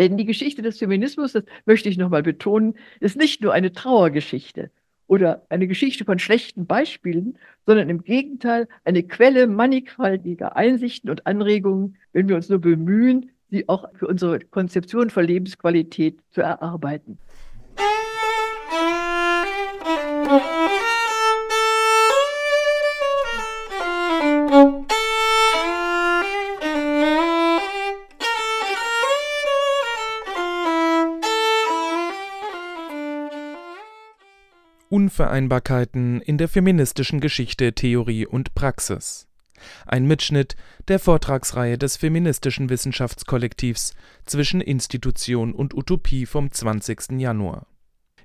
Denn die Geschichte des Feminismus, das möchte ich nochmal betonen, ist nicht nur eine Trauergeschichte oder eine Geschichte von schlechten Beispielen, sondern im Gegenteil eine Quelle mannigfaltiger Einsichten und Anregungen, wenn wir uns nur bemühen, sie auch für unsere Konzeption von Lebensqualität zu erarbeiten. Unvereinbarkeiten in der feministischen Geschichte, Theorie und Praxis. Ein Mitschnitt der Vortragsreihe des feministischen Wissenschaftskollektivs zwischen Institution und Utopie vom 20. Januar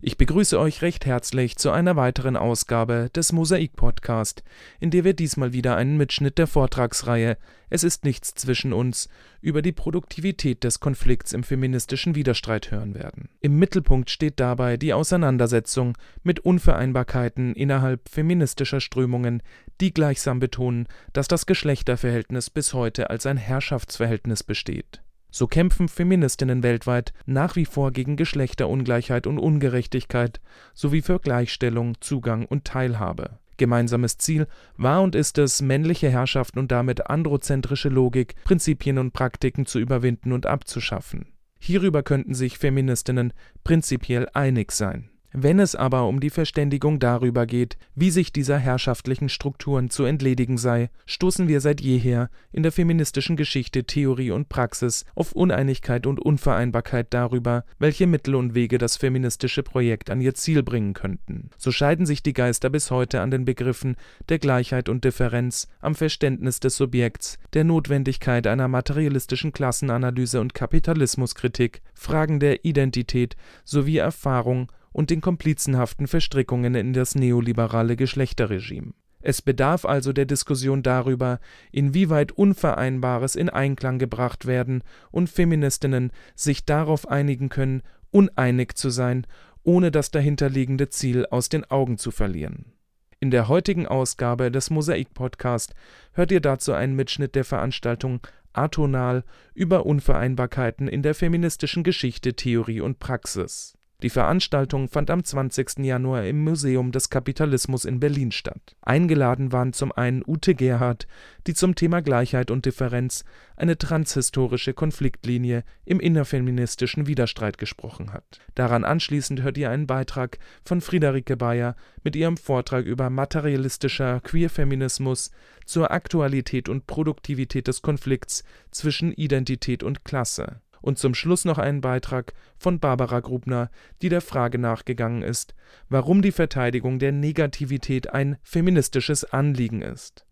ich begrüße euch recht herzlich zu einer weiteren Ausgabe des Mosaik Podcast, in der wir diesmal wieder einen Mitschnitt der Vortragsreihe Es ist nichts zwischen uns über die Produktivität des Konflikts im feministischen Widerstreit hören werden. Im Mittelpunkt steht dabei die Auseinandersetzung mit Unvereinbarkeiten innerhalb feministischer Strömungen, die gleichsam betonen, dass das Geschlechterverhältnis bis heute als ein Herrschaftsverhältnis besteht. So kämpfen Feministinnen weltweit nach wie vor gegen Geschlechterungleichheit und Ungerechtigkeit sowie für Gleichstellung, Zugang und Teilhabe. Gemeinsames Ziel war und ist es, männliche Herrschaft und damit androzentrische Logik, Prinzipien und Praktiken zu überwinden und abzuschaffen. Hierüber könnten sich Feministinnen prinzipiell einig sein wenn es aber um die Verständigung darüber geht, wie sich dieser herrschaftlichen Strukturen zu entledigen sei, stoßen wir seit jeher in der feministischen Geschichte, Theorie und Praxis auf Uneinigkeit und Unvereinbarkeit darüber, welche Mittel und Wege das feministische Projekt an ihr Ziel bringen könnten. So scheiden sich die Geister bis heute an den Begriffen der Gleichheit und Differenz, am Verständnis des Subjekts, der Notwendigkeit einer materialistischen Klassenanalyse und Kapitalismuskritik, Fragen der Identität sowie Erfahrung und den komplizenhaften Verstrickungen in das neoliberale Geschlechterregime. Es bedarf also der Diskussion darüber, inwieweit Unvereinbares in Einklang gebracht werden und Feministinnen sich darauf einigen können, uneinig zu sein, ohne das dahinterliegende Ziel aus den Augen zu verlieren. In der heutigen Ausgabe des Mosaik Podcast hört ihr dazu einen Mitschnitt der Veranstaltung Atonal über Unvereinbarkeiten in der feministischen Geschichte, Theorie und Praxis. Die Veranstaltung fand am 20. Januar im Museum des Kapitalismus in Berlin statt. Eingeladen waren zum einen Ute Gerhardt, die zum Thema Gleichheit und Differenz eine transhistorische Konfliktlinie im innerfeministischen Widerstreit gesprochen hat. Daran anschließend hört ihr einen Beitrag von Friederike Bayer mit ihrem Vortrag über materialistischer Queerfeminismus zur Aktualität und Produktivität des Konflikts zwischen Identität und Klasse und zum Schluss noch einen Beitrag von Barbara Grubner, die der Frage nachgegangen ist, warum die Verteidigung der Negativität ein feministisches Anliegen ist.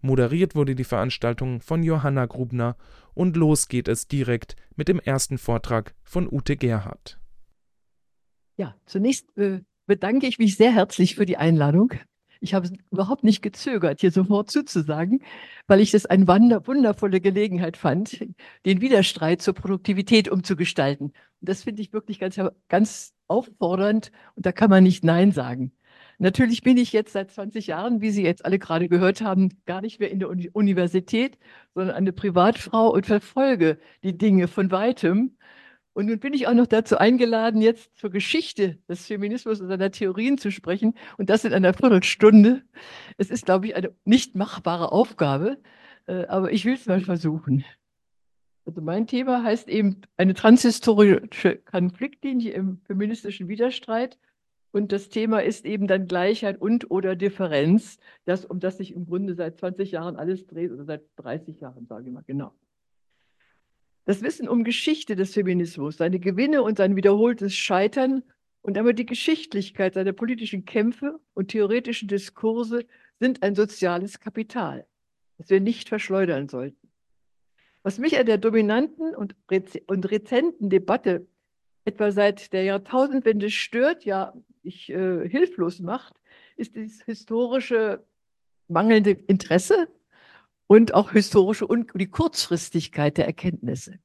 Moderiert wurde die Veranstaltung von Johanna Grubner und los geht es direkt mit dem ersten Vortrag von Ute Gerhardt. Ja, zunächst äh, bedanke ich mich sehr herzlich für die Einladung. Ich habe überhaupt nicht gezögert, hier sofort zuzusagen, weil ich das eine wundervolle Gelegenheit fand, den Widerstreit zur Produktivität umzugestalten. Und das finde ich wirklich ganz, ganz auffordernd und da kann man nicht Nein sagen. Natürlich bin ich jetzt seit 20 Jahren, wie Sie jetzt alle gerade gehört haben, gar nicht mehr in der Universität, sondern eine Privatfrau und verfolge die Dinge von weitem und nun bin ich auch noch dazu eingeladen, jetzt zur Geschichte des Feminismus und seiner Theorien zu sprechen. Und das in einer Viertelstunde. Es ist, glaube ich, eine nicht machbare Aufgabe, äh, aber ich will es mal versuchen. Also mein Thema heißt eben eine transhistorische Konfliktlinie im feministischen Widerstreit. Und das Thema ist eben dann Gleichheit und oder Differenz, das, um das sich im Grunde seit 20 Jahren alles dreht oder seit 30 Jahren, sage ich mal genau. Das Wissen um Geschichte des Feminismus, seine Gewinne und sein wiederholtes Scheitern und damit die Geschichtlichkeit seiner politischen Kämpfe und theoretischen Diskurse sind ein soziales Kapital, das wir nicht verschleudern sollten. Was mich an der dominanten und, rez und rezenten Debatte etwa seit der Jahrtausendwende stört, ja, ich äh, hilflos macht, ist das historische mangelnde Interesse und auch historische und die Kurzfristigkeit der Erkenntnisse.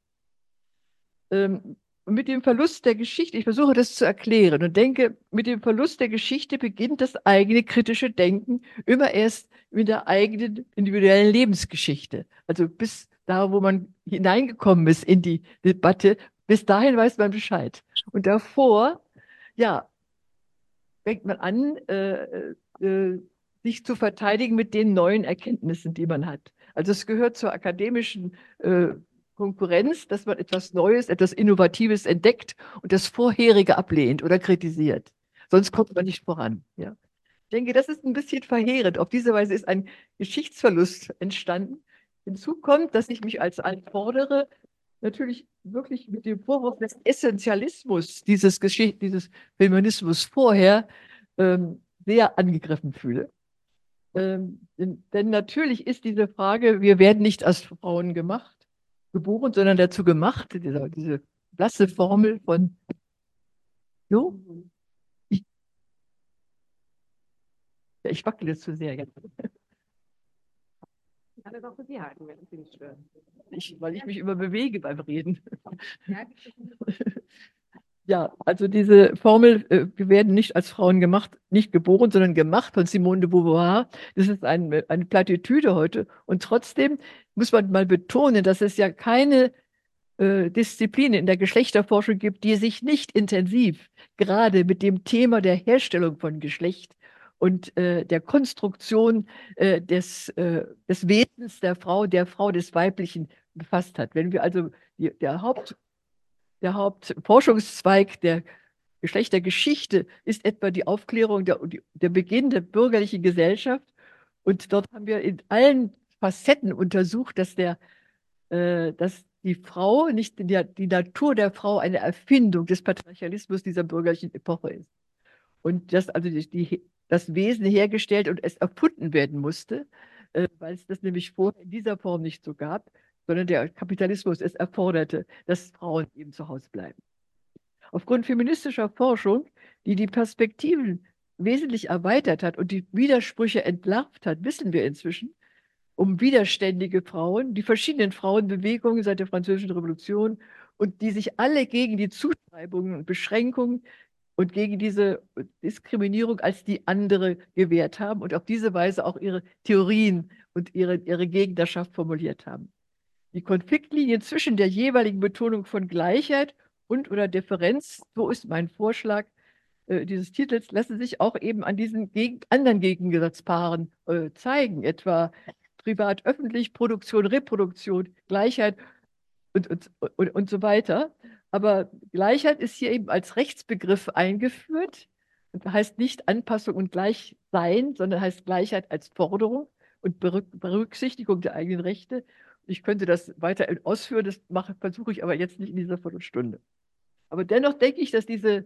Ähm, mit dem Verlust der Geschichte, ich versuche das zu erklären und denke, mit dem Verlust der Geschichte beginnt das eigene kritische Denken immer erst mit der eigenen individuellen Lebensgeschichte. Also bis da, wo man hineingekommen ist in die Debatte, bis dahin weiß man Bescheid. Und davor, ja, fängt man an, äh, äh, sich zu verteidigen mit den neuen Erkenntnissen, die man hat. Also es gehört zur akademischen äh, Konkurrenz, dass man etwas Neues, etwas Innovatives entdeckt und das Vorherige ablehnt oder kritisiert. Sonst kommt man nicht voran. Ja. Ich denke, das ist ein bisschen verheerend. Auf diese Weise ist ein Geschichtsverlust entstanden. Hinzu kommt, dass ich mich als einfordere, natürlich wirklich mit dem Vorwurf des Essentialismus dieses, Geschicht dieses Feminismus vorher ähm, sehr angegriffen fühle. Ähm, denn, natürlich ist diese Frage, wir werden nicht als Frauen gemacht, geboren, sondern dazu gemacht, diese, diese blasse Formel von so. Ich, ja, ich wackele zu sehr jetzt. Ich kann das auch für Sie halten, wenn Sie nicht stören. Ich, weil ich mich immer bewege beim Reden. Ja, also diese Formel, äh, wir werden nicht als Frauen gemacht, nicht geboren, sondern gemacht von Simone de Beauvoir. Das ist ein, eine Plattitüde heute. Und trotzdem muss man mal betonen, dass es ja keine äh, Disziplin in der Geschlechterforschung gibt, die sich nicht intensiv gerade mit dem Thema der Herstellung von Geschlecht und äh, der Konstruktion äh, des, äh, des Wesens der Frau, der Frau des Weiblichen befasst hat. Wenn wir also die, der Haupt der Hauptforschungszweig der Geschlechtergeschichte ist etwa die Aufklärung, der, der Beginn der bürgerlichen Gesellschaft. Und dort haben wir in allen Facetten untersucht, dass, der, äh, dass die Frau, nicht die, die Natur der Frau eine Erfindung des Patriarchalismus dieser bürgerlichen Epoche ist. Und dass also die, die, das Wesen hergestellt und es erfunden werden musste, äh, weil es das nämlich vorher in dieser Form nicht so gab sondern der Kapitalismus es erforderte, dass Frauen eben zu Hause bleiben. Aufgrund feministischer Forschung, die die Perspektiven wesentlich erweitert hat und die Widersprüche entlarvt hat, wissen wir inzwischen um widerständige Frauen, die verschiedenen Frauenbewegungen seit der Französischen Revolution und die sich alle gegen die Zuschreibungen und Beschränkungen und gegen diese Diskriminierung als die andere gewehrt haben und auf diese Weise auch ihre Theorien und ihre, ihre Gegnerschaft formuliert haben. Die Konfliktlinien zwischen der jeweiligen Betonung von Gleichheit und oder Differenz, so ist mein Vorschlag äh, dieses Titels, lassen sich auch eben an diesen gegen, anderen Gegensatzpaaren äh, zeigen, etwa privat-öffentlich, Produktion, Reproduktion, Gleichheit und, und, und, und so weiter. Aber Gleichheit ist hier eben als Rechtsbegriff eingeführt und heißt nicht Anpassung und Gleichsein, sondern heißt Gleichheit als Forderung und Berücksichtigung der eigenen Rechte. Ich könnte das weiter ausführen, das mache, versuche ich aber jetzt nicht in dieser Viertelstunde. Aber dennoch denke ich, dass diese,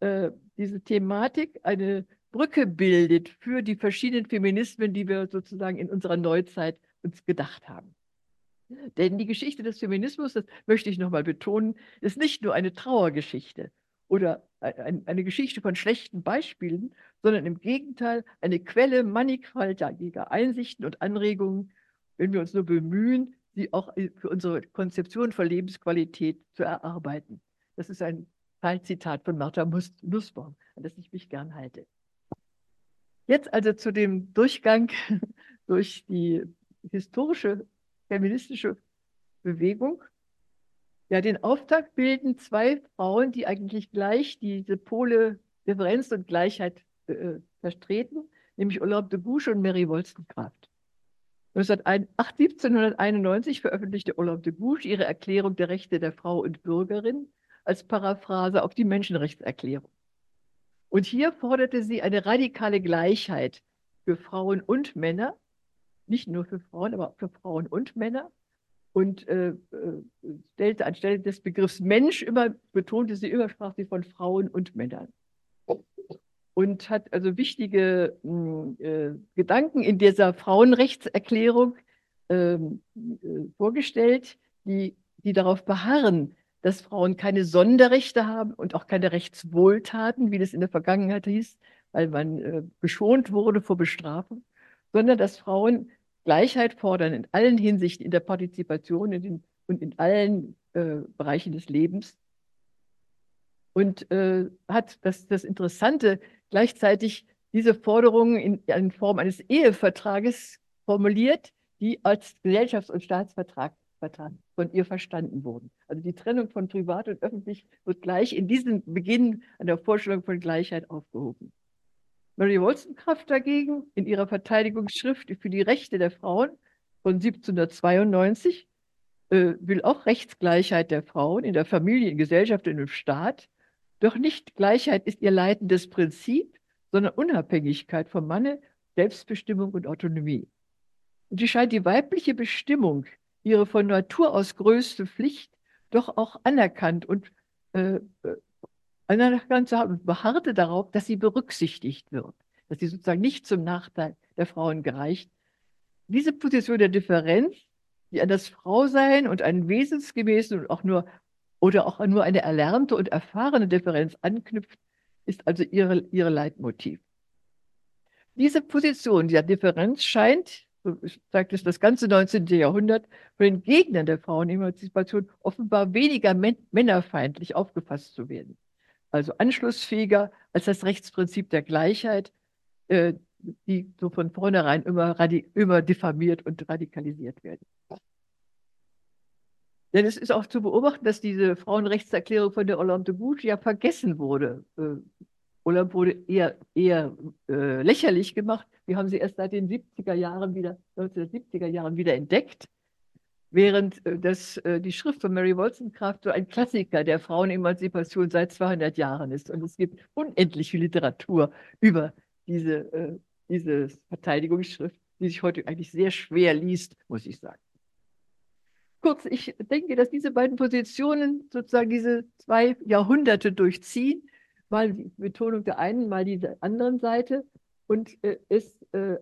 äh, diese Thematik eine Brücke bildet für die verschiedenen Feminismen, die wir sozusagen in unserer Neuzeit uns gedacht haben. Denn die Geschichte des Feminismus, das möchte ich nochmal betonen, ist nicht nur eine Trauergeschichte oder eine Geschichte von schlechten Beispielen, sondern im Gegenteil eine Quelle mannigfaltiger Einsichten und Anregungen, wenn wir uns nur bemühen, sie auch für unsere Konzeption von Lebensqualität zu erarbeiten. Das ist ein Teilzitat von Martha Nussbaum, an das ich mich gern halte. Jetzt also zu dem Durchgang durch die historische feministische Bewegung. Ja, den Auftakt bilden zwei Frauen, die eigentlich gleich diese Pole Differenz und Gleichheit äh, vertreten, nämlich Olympe de Gouges und Mary Wollstonecraft. 1791 veröffentlichte Olympe de Gouges ihre Erklärung der Rechte der Frau und Bürgerin als Paraphrase auf die Menschenrechtserklärung. Und hier forderte sie eine radikale Gleichheit für Frauen und Männer, nicht nur für Frauen, aber auch für Frauen und Männer. Und äh, äh stellte anstelle des Begriffs Mensch immer, betonte sie immer, sprach sie von Frauen und Männern und hat also wichtige hm, äh, Gedanken in dieser Frauenrechtserklärung ähm, äh, vorgestellt, die, die darauf beharren, dass Frauen keine Sonderrechte haben und auch keine Rechtswohltaten, wie das in der Vergangenheit hieß, weil man äh, geschont wurde vor Bestrafung, sondern dass Frauen Gleichheit fordern in allen Hinsichten, in der Partizipation in den, und in allen äh, Bereichen des Lebens. Und äh, hat das, das Interessante, gleichzeitig diese Forderungen in, in Form eines Ehevertrages formuliert, die als Gesellschafts- und Staatsvertrag von ihr verstanden wurden. Also die Trennung von privat und öffentlich wird gleich in diesem Beginn an der Vorstellung von Gleichheit aufgehoben. Mary Wollstonecraft dagegen in ihrer Verteidigungsschrift für die Rechte der Frauen von 1792 äh, will auch Rechtsgleichheit der Frauen in der Familie, in Gesellschaft und im Staat. Doch nicht Gleichheit ist ihr leitendes Prinzip, sondern Unabhängigkeit vom Manne, Selbstbestimmung und Autonomie. Und sie scheint die weibliche Bestimmung, ihre von Natur aus größte Pflicht, doch auch anerkannt und äh, äh anerkannt zu haben und beharrte darauf, dass sie berücksichtigt wird, dass sie sozusagen nicht zum Nachteil der Frauen gereicht. Diese Position der Differenz, die an das Frausein und einen wesensgemäßen und auch nur oder auch nur eine erlernte und erfahrene Differenz anknüpft, ist also ihre, ihre Leitmotiv. Diese Position dieser Differenz scheint, so sagt es das ganze 19. Jahrhundert, von den Gegnern der Frauenemanzipation offenbar weniger männerfeindlich aufgefasst zu werden. Also anschlussfähiger als das Rechtsprinzip der Gleichheit, äh, die so von vornherein immer, immer diffamiert und radikalisiert werden. Denn es ist auch zu beobachten, dass diese Frauenrechtserklärung von der Olympe de Gouges ja vergessen wurde. Äh, Olympe wurde eher, eher äh, lächerlich gemacht. Wir haben sie erst seit den 70er Jahren wieder, 1970er Jahren wieder entdeckt, während äh, das, äh, die Schrift von Mary Wollstonecraft so ein Klassiker der Frauenemanzipation seit 200 Jahren ist. Und es gibt unendliche Literatur über diese, äh, diese Verteidigungsschrift, die sich heute eigentlich sehr schwer liest, muss ich sagen. Kurz, ich denke, dass diese beiden Positionen sozusagen diese zwei Jahrhunderte durchziehen, mal die Betonung der einen, mal die der anderen Seite. Und äh, es, äh,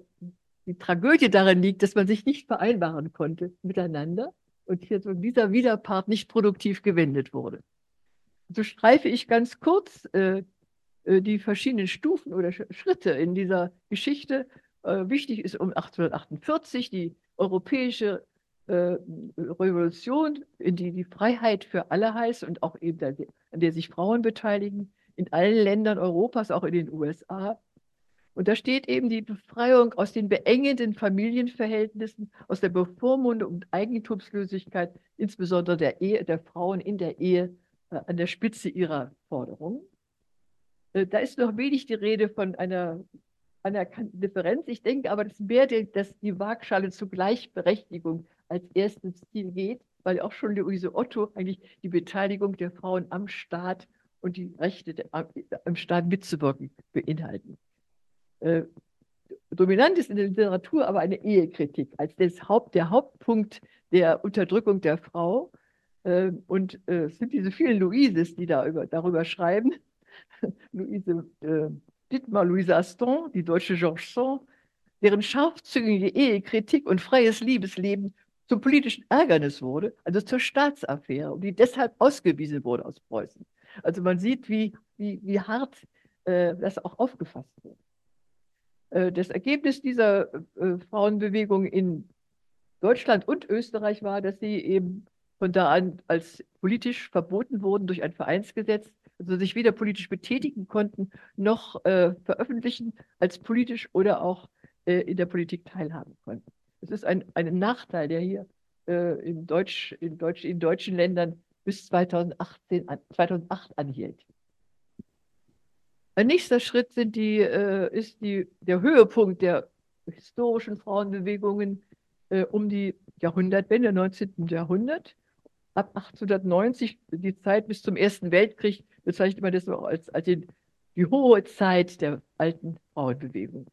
die Tragödie darin liegt, dass man sich nicht vereinbaren konnte miteinander und hier dieser Widerpart nicht produktiv gewendet wurde. So streife ich ganz kurz äh, äh die verschiedenen Stufen oder Schritte in dieser Geschichte. Äh, wichtig ist um 1848 die europäische äh, Revolution, in die die Freiheit für alle heißt und auch eben der, an der sich Frauen beteiligen, in allen Ländern Europas, auch in den USA. Und da steht eben die Befreiung aus den beengenden Familienverhältnissen, aus der Bevormundung und Eigentumslosigkeit, insbesondere der Ehe, der Frauen in der Ehe, äh, an der Spitze ihrer Forderungen. Äh, da ist noch wenig die Rede von einer anerkannten Differenz. Ich denke aber, dass mehr dass die Waagschale zur Gleichberechtigung als erstes Ziel geht, weil auch schon Luise Otto eigentlich die Beteiligung der Frauen am Staat und die Rechte der, am Staat mitzuwirken beinhalten. Äh, dominant ist in der Literatur aber eine Ehekritik als das Haupt, der Hauptpunkt der Unterdrückung der Frau. Äh, und äh, es sind diese vielen Louises, die da über, darüber schreiben. Louise äh, Dittmar, Louise Aston, die deutsche Georges Sand, deren scharfzüngige Ehekritik und freies Liebesleben zum politischen Ärgernis wurde, also zur Staatsaffäre, und die deshalb ausgewiesen wurde aus Preußen. Also man sieht, wie, wie, wie hart äh, das auch aufgefasst wird. Äh, das Ergebnis dieser äh, Frauenbewegung in Deutschland und Österreich war, dass sie eben von da an als politisch verboten wurden durch ein Vereinsgesetz, also sich weder politisch betätigen konnten, noch äh, veröffentlichen als politisch oder auch äh, in der Politik teilhaben konnten. Es ist ein, ein Nachteil, der hier äh, in, Deutsch, in, Deutsch, in deutschen Ländern bis 2018, 2008 anhielt. Ein nächster Schritt sind die, äh, ist die, der Höhepunkt der historischen Frauenbewegungen äh, um die Jahrhundertwende, 19. Jahrhundert. Ab 1890, die Zeit bis zum Ersten Weltkrieg, bezeichnet man das auch als, als die, die hohe Zeit der alten Frauenbewegung.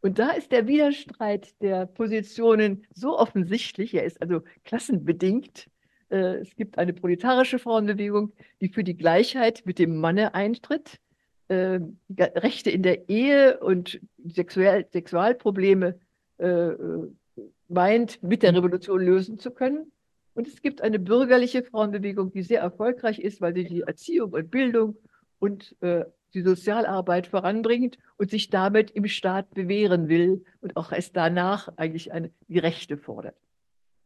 Und da ist der Widerstreit der Positionen so offensichtlich, er ist also klassenbedingt. Äh, es gibt eine proletarische Frauenbewegung, die für die Gleichheit mit dem Manne eintritt, äh, Rechte in der Ehe und Sexual Sexualprobleme äh, meint, mit der Revolution lösen zu können. Und es gibt eine bürgerliche Frauenbewegung, die sehr erfolgreich ist, weil sie die Erziehung und Bildung und die Sozialarbeit voranbringt und sich damit im Staat bewähren will und auch erst danach eigentlich eine, die Rechte fordert.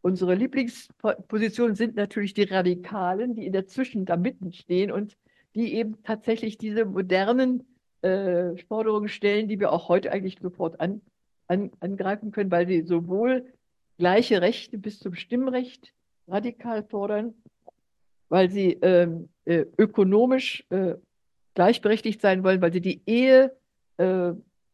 Unsere Lieblingspositionen sind natürlich die Radikalen, die in der Zwischen da mitten stehen und die eben tatsächlich diese modernen äh, Forderungen stellen, die wir auch heute eigentlich sofort an, an, angreifen können, weil sie sowohl gleiche Rechte bis zum Stimmrecht radikal fordern, weil sie ähm, äh, ökonomisch äh, gleichberechtigt sein wollen, weil sie die Ehe äh,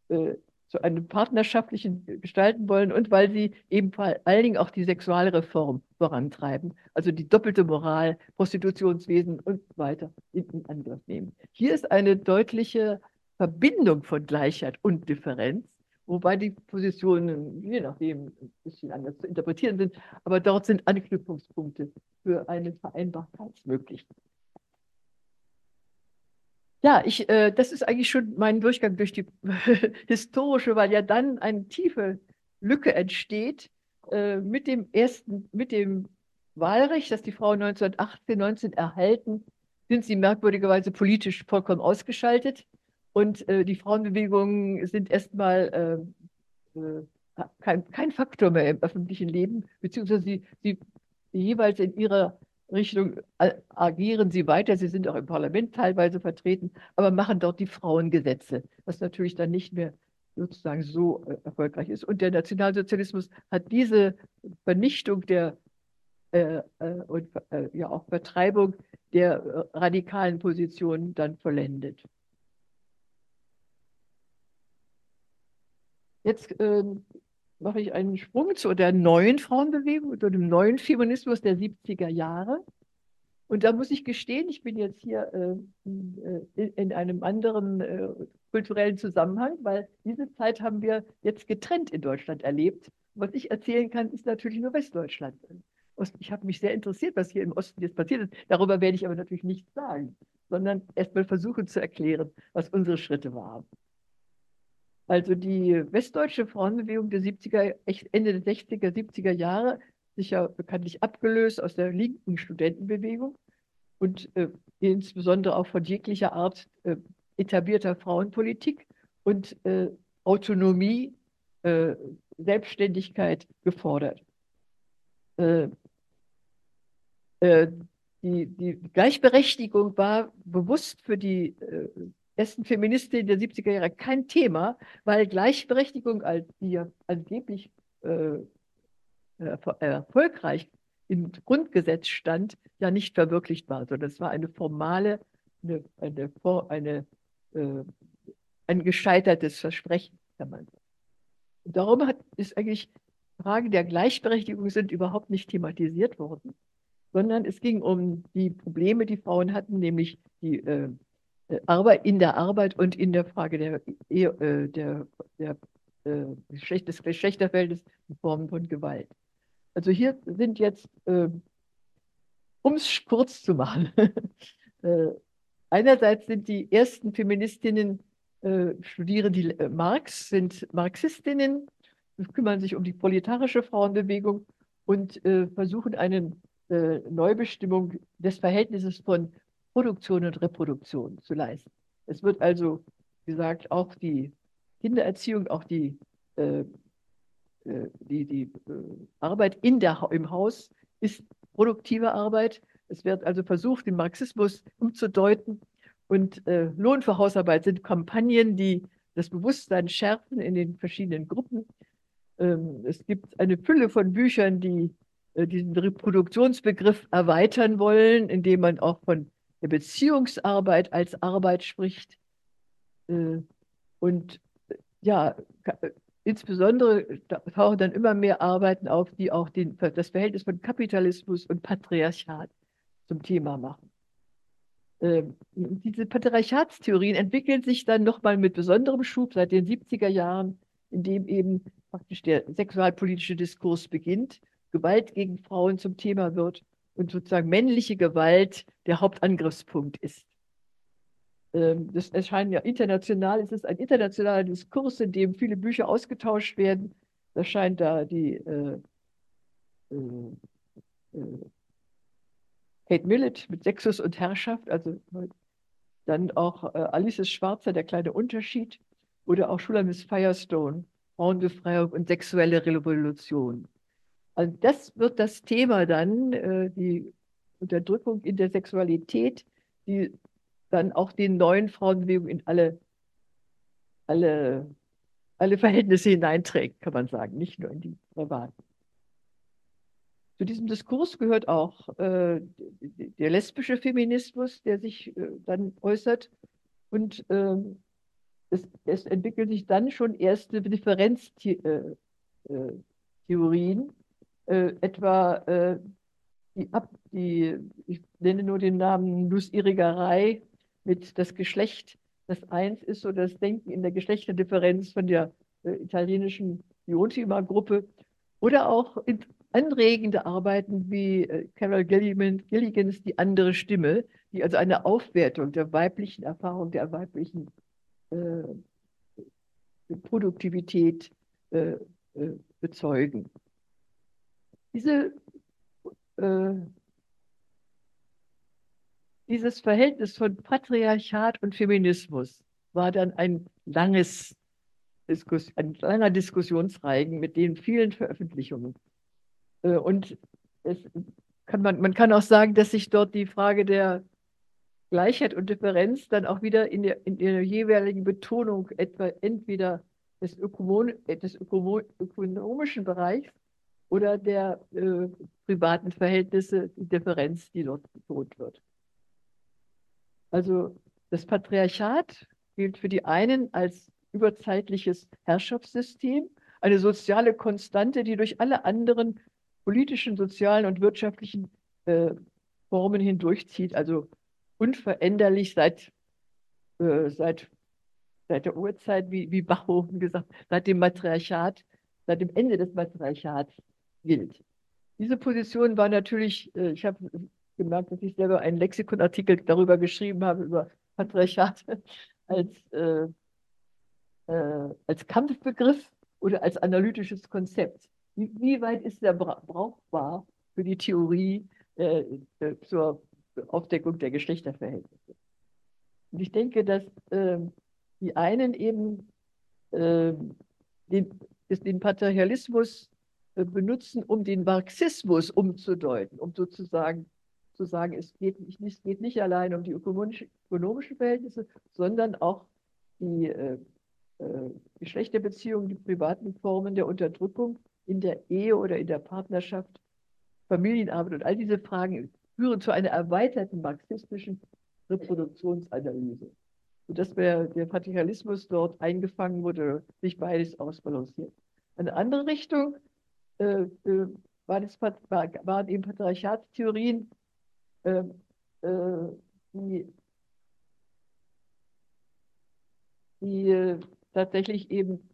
äh, zu einem partnerschaftlichen gestalten wollen und weil sie eben vor allen Dingen auch die Sexualreform vorantreiben, also die doppelte Moral, Prostitutionswesen und so weiter in, Angriff nehmen. Hier ist eine deutliche Verbindung von Gleichheit und Differenz, wobei die Positionen je nachdem ein bisschen anders zu interpretieren sind, aber dort sind Anknüpfungspunkte für eine Vereinbarkeitsmöglichkeit. Ja, ich, äh, das ist eigentlich schon mein Durchgang durch die historische, weil ja dann eine tiefe Lücke entsteht äh, mit dem ersten, mit dem Wahlrecht, das die Frauen 1918, 19 erhalten, sind sie merkwürdigerweise politisch vollkommen ausgeschaltet. Und äh, die Frauenbewegungen sind erstmal äh, äh, kein, kein Faktor mehr im öffentlichen Leben, beziehungsweise sie, sie jeweils in ihrer Richtung agieren sie weiter. Sie sind auch im Parlament teilweise vertreten, aber machen dort die Frauengesetze, was natürlich dann nicht mehr sozusagen so äh, erfolgreich ist. Und der Nationalsozialismus hat diese Vernichtung der äh, äh und äh, ja auch Vertreibung der äh, radikalen Positionen dann vollendet. Jetzt ähm, mache ich einen Sprung zu der neuen Frauenbewegung, zu dem neuen Feminismus der 70er Jahre. Und da muss ich gestehen, ich bin jetzt hier äh, in, in, einem anderen äh, kulturellen Zusammenhang, weil diese Zeit haben wir jetzt getrennt in Deutschland erlebt. Was ich erzählen kann, ist natürlich nur Westdeutschland. Ich habe mich sehr interessiert, was hier im Osten jetzt passiert ist. Darüber werde ich aber natürlich nichts sagen, sondern erstmal versuchen zu erklären, was unsere Schritte waren. Also die westdeutsche Frauenbewegung der 70er, Ende der 60er, 70er Jahre, sich ja bekanntlich abgelöst aus der linken Studentenbewegung und äh, insbesondere auch von jeglicher Art äh, etablierter Frauenpolitik und äh, Autonomie, äh, Selbstständigkeit gefordert. Äh, äh, die, die, Gleichberechtigung war bewusst für die ersten Feministinnen der 70er Jahre kein Thema, weil Gleichberechtigung, die angeblich äh, erfolgreich im Grundgesetz stand, ja nicht verwirklicht war, sondern es war eine formale, eine, eine, eine, äh, ein gescheitertes Versprechen, kann man sagen. Und darum hat, ist eigentlich Fragen der Gleichberechtigung sind überhaupt nicht thematisiert worden, sondern es ging um die Probleme, die Frauen hatten, nämlich die äh, äh, Arbeit, in der Arbeit und in der Frage der, äh, der, der, äh, des Geschlechterfeldes in Formen von Gewalt. Also hier sind jetzt, äh, um es kurz zu machen, äh, einerseits sind die ersten Feministinnen, äh, studieren die Marx, sind Marxistinnen, kümmern sich um die proletarische Frauenbewegung und versuchen eine Neubestimmung des Verhältnisses von Produktion und Reproduktion zu leisten. Es wird also gesagt, auch die Kindererziehung, auch die, äh, äh die, die äh, Arbeit in der, im Haus ist produktive Arbeit. Es wird also versucht, den Marxismus umzudeuten. Und äh, Lohn für Hausarbeit sind Kampagnen, die das Bewusstsein schärfen in den verschiedenen Gruppen. Ähm, es gibt eine Fülle von Büchern, die äh, diesen Reproduktionsbegriff erweitern wollen, indem man auch von der Beziehungsarbeit als Arbeit spricht. Äh, und ja, insbesondere tauchen dann immer mehr Arbeiten auf, die auch den, das Verhältnis von Kapitalismus und Patriarchat zum Thema machen. Ähm, diese Patriarchatstheorien entwickeln sich dann nochmal mit besonderem Schub seit den 70er Jahren, in dem eben praktisch der sexualpolitische Diskurs beginnt, Gewalt gegen Frauen zum Thema wird und sozusagen männliche Gewalt der Hauptangriffspunkt ist. Ähm, das erscheint ja international, es ist ein internationaler Diskurs, in dem viele Bücher ausgetauscht werden. Da scheint da die äh, äh, äh, Kate Millett mit Sexus und Herrschaft, also dann auch äh, Alice Schwarzer, der kleine Unterschied, oder auch Schulamis Firestone, Frauenbefreiung und sexuelle Revolution. Also das wird das Thema dann, äh, die Unterdrückung in der Sexualität, die dann auch den neuen Frauenbewegungen in alle, alle, alle Verhältnisse hineinträgt, kann man sagen, nicht nur in die privaten. Zu diesem Diskurs gehört auch äh, der lesbische Feminismus, der sich äh, dann äußert. Und ähm, es, es, entwickelt sich dann schon erste Differenztheorien, äh, etwa äh, die, Ab, die, ich nenne nur den Namen Nussirigerei mit das Geschlecht, das eins ist, oder das Denken in der Geschlechterdifferenz von der äh, italienischen Diotima-Gruppe, oder auch in, anregende Arbeiten wie äh, Carol Gilligan, Gilligans Die andere Stimme, die also eine Aufwertung der weiblichen Erfahrung, der weiblichen äh, Produktivität äh bezeugen. Diese, äh, dieses Verhältnis von Patriarchat und Feminismus war dann ein langes Diskus ein langer Diskussionsreigen mit den vielen Veröffentlichungen. Äh, und es kann man, man kann auch sagen, dass sich dort die Frage der Gleichheit und Differenz dann auch wieder in der, in der jeweiligen Betonung etwa entweder des, Ökomon des ökonomischen Bereichs oder der äh, privaten Verhältnisse, die Differenz, die dort betont wird. Also das Patriarchat gilt für die einen als überzeitliches Herrschaftssystem, eine soziale Konstante, die durch alle anderen politischen, sozialen und wirtschaftlichen äh, Formen hindurchzieht, also unveränderlich seit, äh, seit, seit der Urzeit, wie, wie Bachhofen gesagt, seit dem Matriarchat, seit dem Ende des Matriarchats gilt. Diese Position war natürlich, äh, ich habe gemerkt, dass ich selber einen Lexikonartikel darüber geschrieben habe, über Patriarchat als, äh, äh, als Kampfbegriff oder als analytisches Konzept. Wie, wie weit ist der brauchbar für die Theorie äh, äh, zur Aufdeckung der Geschlechterverhältnisse? Und ich denke, dass äh, die einen eben äh, den, den Patriarchalismus benutzen, um den Marxismus umzudeuten, um sozusagen zu sagen, es geht nicht, geht nicht allein um die ökonomischen Verhältnisse, sondern auch die äh, äh, Geschlechterbeziehungen, die privaten Formen der Unterdrückung in der Ehe oder in der Partnerschaft, Familienarbeit und all diese Fragen führen zu einer erweiterten marxistischen Reproduktionsanalyse. Sodass der, der Patriarchalismus dort eingefangen wurde, sich beides ausbalanciert. Eine andere Richtung äh, äh, war das, war, waren eben Patriarchatstheorien, äh, äh die, die äh, tatsächlich eben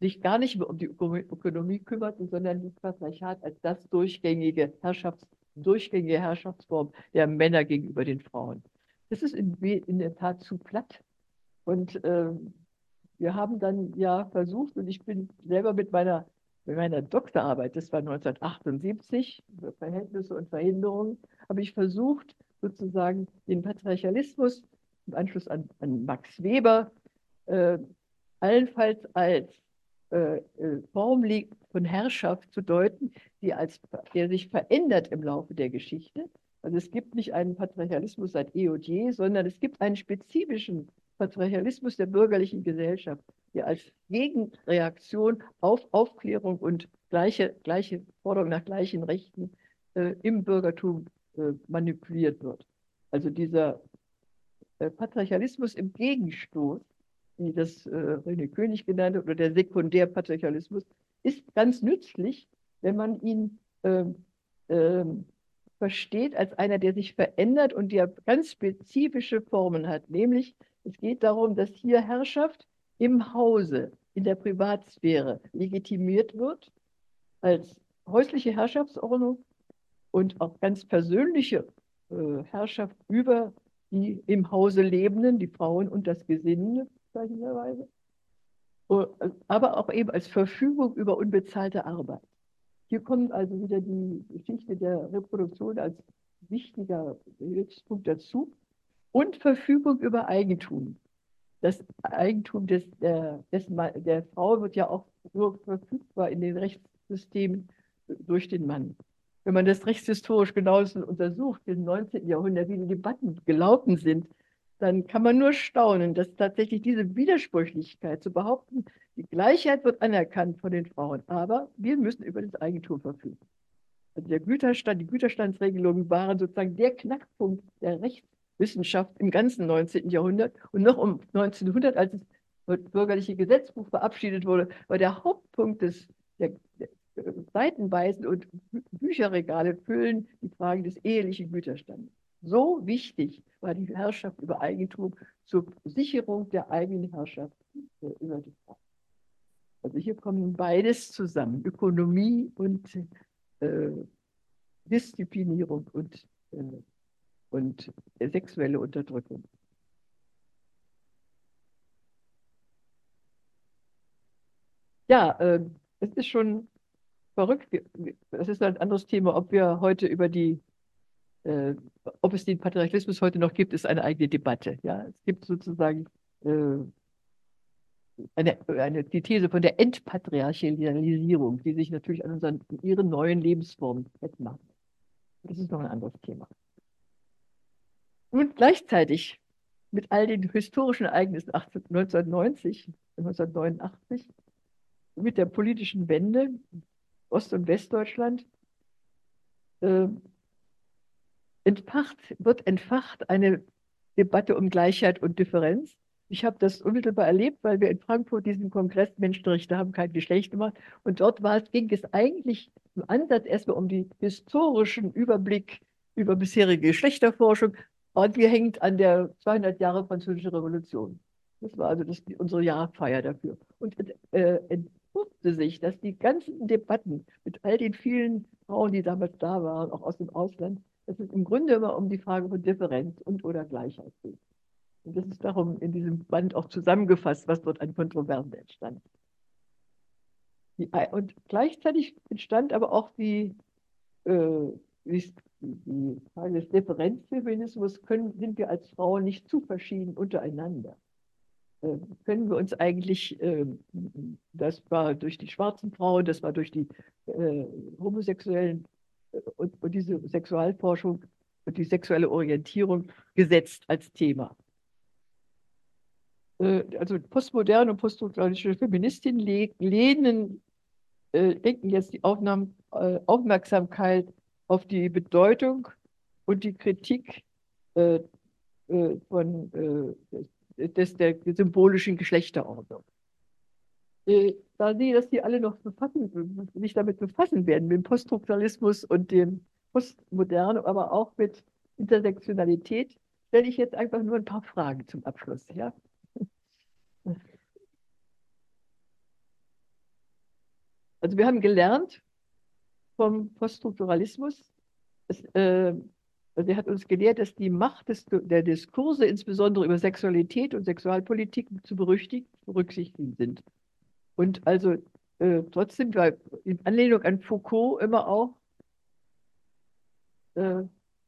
sich gar nicht mehr um die Ökonomie kümmerten, sondern das Patriarchat als das durchgängige, Herrschafts-, durchgängige Herrschaftsform der Männer gegenüber den Frauen. Das ist in, in der Tat zu platt. Und äh, wir haben dann ja versucht, und ich bin selber mit meiner, mit meiner Doktorarbeit, das war 1978, Verhältnisse und Verhinderungen, habe ich versucht, sozusagen den Patriarchalismus im Anschluss an, an Max Weber äh, allenfalls als äh, äh, Form von Herrschaft zu deuten, die als, der sich verändert im Laufe der Geschichte. Also es gibt nicht einen Patriarchalismus seit eh und je, sondern es gibt einen spezifischen Patriarchalismus der bürgerlichen Gesellschaft, der als Gegenreaktion auf Aufklärung und gleiche, gleiche Forderung nach gleichen Rechten äh, im Bürgertum äh, manipuliert wird. Also dieser äh, Patriarchalismus im Gegenstoß wie das äh, René König genannt hat, oder der Sekundärpatriarchalismus, ist ganz nützlich, wenn man ihn ähm, ähm, versteht als einer, der sich verändert und der ganz spezifische Formen hat. Nämlich, es geht darum, dass hier Herrschaft im Hause, in der Privatsphäre legitimiert wird als häusliche Herrschaftsordnung und auch ganz persönliche äh, Herrschaft über die im Hause Lebenden, die Frauen und das Gesinde zeichenderweise, aber auch eben als Verfügung über unbezahlte Arbeit. Hier kommt also wieder die Geschichte der Reproduktion als wichtiger Hilfspunkt dazu und Verfügung über Eigentum. Das Eigentum des, der, des, der Frau wird ja auch nur verfügbar in den Rechtssystemen durch den Mann. Wenn man das rechtshistorisch genauso untersucht, im 19. Jahrhundert, wie die Debatten gelaufen sind, dann kann man nur staunen, dass tatsächlich diese Widersprüchlichkeit zu behaupten, die Gleichheit wird anerkannt von den Frauen, aber wir müssen über das Eigentum verfügen. Also der Güterstand, die Güterstandsregelungen waren sozusagen der Knackpunkt der Rechtswissenschaft im ganzen 19. Jahrhundert. Und noch um 1900, als das bürgerliche Gesetzbuch verabschiedet wurde, war der Hauptpunkt des der, der Seitenweisen und Bücherregale füllen die Frage des ehelichen Güterstandes. So wichtig war die Herrschaft über Eigentum zur Sicherung der eigenen Herrschaft äh, über die Frau. Also hier kommen beides zusammen, Ökonomie und äh, Disziplinierung und, äh, und sexuelle Unterdrückung. Ja, äh, es ist schon verrückt. Es ist ein anderes Thema, ob wir heute über die, äh, ob es den Patriarchalismus heute noch gibt, ist eine eigene Debatte. Ja, es gibt sozusagen äh, eine, eine, die These von der Entpatriarchalisierung, die sich natürlich an unseren, ihren neuen Lebensformen festmacht. Das ist noch ein anderes Thema. Und gleichzeitig mit all den historischen Ereignissen 1990, 1989, mit der politischen Wende Ost- und Westdeutschland, äh, entfacht, wird entfacht eine Debatte um Gleichheit und Differenz ich habe das unmittelbar erlebt, weil wir in Frankfurt diesen Kongress Menschenrechte haben kein Geschlecht gemacht. Und dort war es, ging es eigentlich im Ansatz erstmal um den historischen Überblick über bisherige Geschlechterforschung. Und an der 200 Jahre Französische Revolution. Das war also das, unsere Jahrfeier dafür. Und äh, entpuppte sich, dass die ganzen Debatten mit all den vielen Frauen, die damals da waren, auch aus dem Ausland, dass es im Grunde immer um die Frage von Differenz und oder Gleichheit geht. Und das ist darum in diesem Band auch zusammengefasst, was dort an Kontroversen entstand. Die, und gleichzeitig entstand aber auch die, äh, die, die Frage des Differenzfeminismus, können, sind wir als Frauen nicht zu verschieden untereinander? Äh, können wir uns eigentlich, äh, das war durch die schwarzen Frauen, das war durch die äh, Homosexuellen äh, und, und diese Sexualforschung und die sexuelle Orientierung gesetzt als Thema. Äh, also postmoderne und poststrukturalistische Feministinnen lehnen, äh, denken jetzt die Aufnahmen, äh, Aufmerksamkeit auf die Bedeutung und die Kritik äh, äh von äh, des, der symbolischen Geschlechterordnung. da sie, dass die alle noch befassen, sich damit befassen werden, mit dem Poststrukturalismus und dem Postmoderne, aber auch mit Intersektionalität, stelle ich jetzt einfach nur ein paar Fragen zum Abschluss. Ja? Also wir haben gelernt vom Poststrukturalismus, es, äh, also er hat uns gelehrt, dass die Macht des, der Diskurse, insbesondere über Sexualität und Sexualpolitik, zu berücksichtigen sind. Und also äh, trotzdem war in Anlehnung an Foucault immer auch, äh,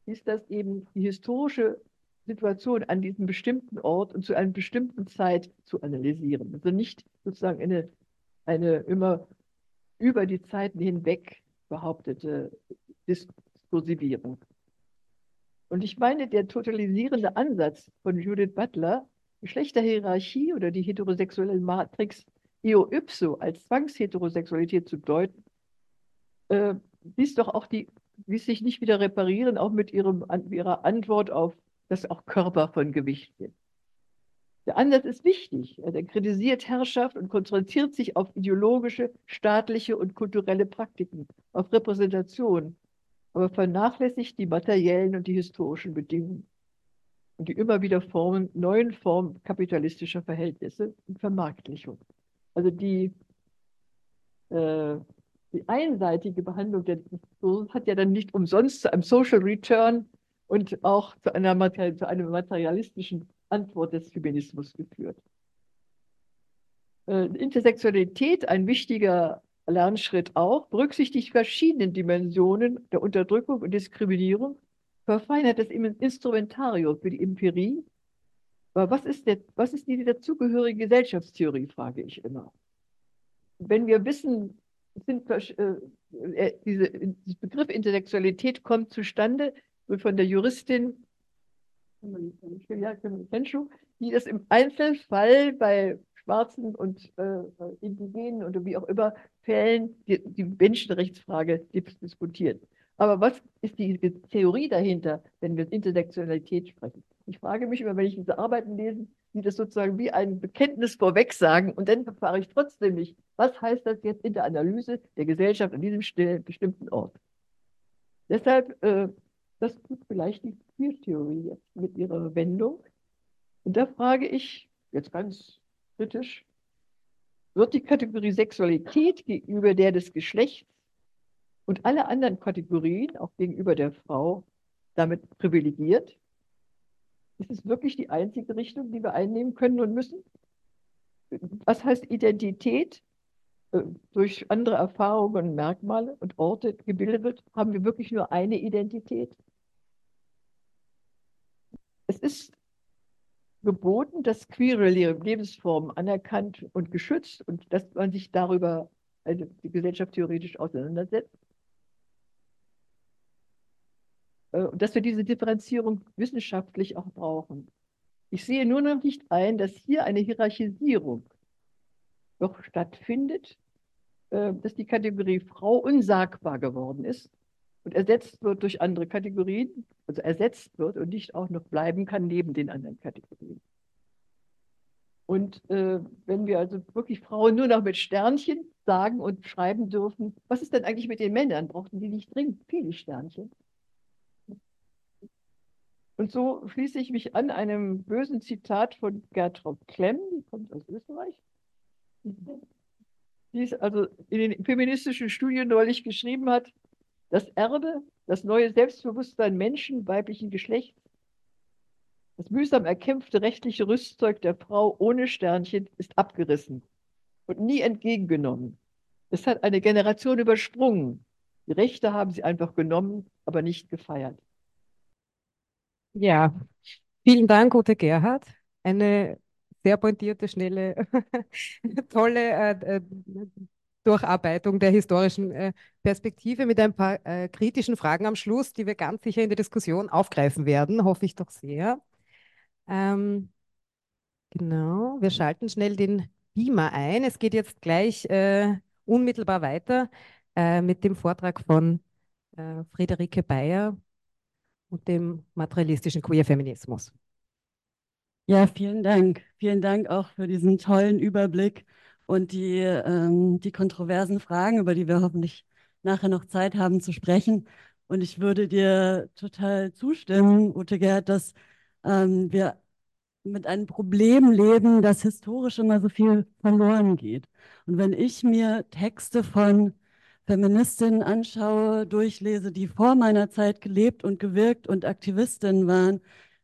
ist das eben die historische Situation an diesem bestimmten Ort und zu einer bestimmten Zeit zu analysieren. Also nicht sozusagen eine, eine immer über die Zeiten hinweg behauptete Diskursivierung. Und ich meine, der totalisierende Ansatz von Judith Butler, Geschlechterhierarchie oder die heterosexuelle Matrix eo ipso als Zwangsheterosexualität zu deuten, äh, ließ doch auch die, ließ sich nicht wieder reparieren, auch mit ihrem, ihrer Antwort auf dass auch Körper von Gewicht sind. Der Ansatz ist wichtig. Er kritisiert Herrschaft und konzentriert sich auf ideologische, staatliche und kulturelle Praktiken, auf Repräsentation, aber vernachlässigt die materiellen und die historischen Bedingungen und die immer wieder Formen, neuen Formen kapitalistischer Verhältnisse und Vermarktlichung. Also die, äh, die einseitige Behandlung der Diskurse hat ja dann nicht umsonst zu einem Social Return und auch zu einer, zu einer materialistischen Antwort des Feminismus geführt. Äh, Interseksualität, ein wichtiger Lernschritt auch, berücksichtigt verschiedene Dimensionen der Unterdrückung und Diskriminierung, verfeinert das Instrumentarium für die Empirie. Aber was ist, der, was ist die dazugehörige Gesellschaftstheorie, frage ich immer. Wenn wir wissen, sind, äh, äh diese, dieser Begriff Interseksualität kommt zustande, von der Juristin die das im Einzelfall bei Schwarzen und äh, Indigenen oder wie auch immer Fällen die, die Menschenrechtsfrage diskutiert. Aber was ist die Theorie dahinter, wenn wir Intersektionalität sprechen? Ich frage mich immer, wenn ich diese Arbeiten lese, die das sozusagen wie ein Bekenntnis vorweg sagen und dann erfahre ich trotzdem nicht, was heißt das jetzt in der Analyse der Gesellschaft an diesem bestimmten Ort. Deshalb, äh, das tut vielleicht die Queer-Theorie jetzt mit ihrer Wendung. Und da frage ich jetzt ganz kritisch, wird die Kategorie Sexualität gegenüber der des Geschlechts und alle anderen Kategorien, auch gegenüber der Frau, damit privilegiert? Ist es wirklich die einzige Richtung, die wir einnehmen können und müssen? Was heißt Identität? Äh, durch andere Erfahrungen Merkmale und Orte gebildet wird, haben wir wirklich nur eine Identität. Es ist geboten, dass queere Lebensformen anerkannt und geschützt und dass man sich darüber also die Gesellschaft theoretisch auseinandersetzt. Äh, und dass wir diese Differenzierung wissenschaftlich auch brauchen. Ich sehe nur noch nicht ein, dass hier eine Hierarchisierung doch stattfindet, äh, dass die Kategorie Frau unsagbar geworden ist und ersetzt wird durch andere Kategorien, also ersetzt wird und nicht auch noch bleiben kann neben den anderen Kategorien. Und äh, wenn wir also wirklich Frauen nur noch mit Sternchen sagen und schreiben dürfen, was ist denn eigentlich mit den Männern? Brauchten die nicht dringend viele Sternchen? Und so schließe ich mich an einem bösen Zitat von Gertraud Klemm, die kommt aus Österreich, die es also in den feministischen Studien neulich geschrieben hat, das Erbe, das neue Selbstbewusstsein Menschen weiblichen Geschlechts, das mühsam erkämpfte rechtliche Rüstzeug der Frau ohne Sternchen ist abgerissen und nie entgegengenommen. Es hat eine Generation übersprungen. Die Rechte haben sie einfach genommen, aber nicht gefeiert. Ja, vielen Dank, Ute Gerhard. Eine sehr pointierte, schnelle, tolle äh, äh, Durcharbeitung der historischen äh, Perspektive mit ein paar äh, kritischen Fragen am Schluss, die wir ganz sicher in der Diskussion aufgreifen werden, hoffe ich doch sehr. Ähm, genau, wir schalten schnell den Beamer ein. Es geht jetzt gleich äh, unmittelbar weiter äh, mit dem Vortrag von Friederike Bayer und dem materialistischen Queer-Feminismus. Ja, vielen Dank. Vielen Dank auch für diesen tollen Überblick und die, ähm, die kontroversen Fragen, über die wir hoffentlich nachher noch Zeit haben zu sprechen. Und ich würde dir total zustimmen, Ute Gerd, dass ähm, wir mit einem Problem leben, dass historisch immer so viel verloren geht. Und wenn ich mir Texte von Feministinnen anschaue, durchlese, die vor meiner Zeit gelebt und gewirkt und Aktivistinnen waren,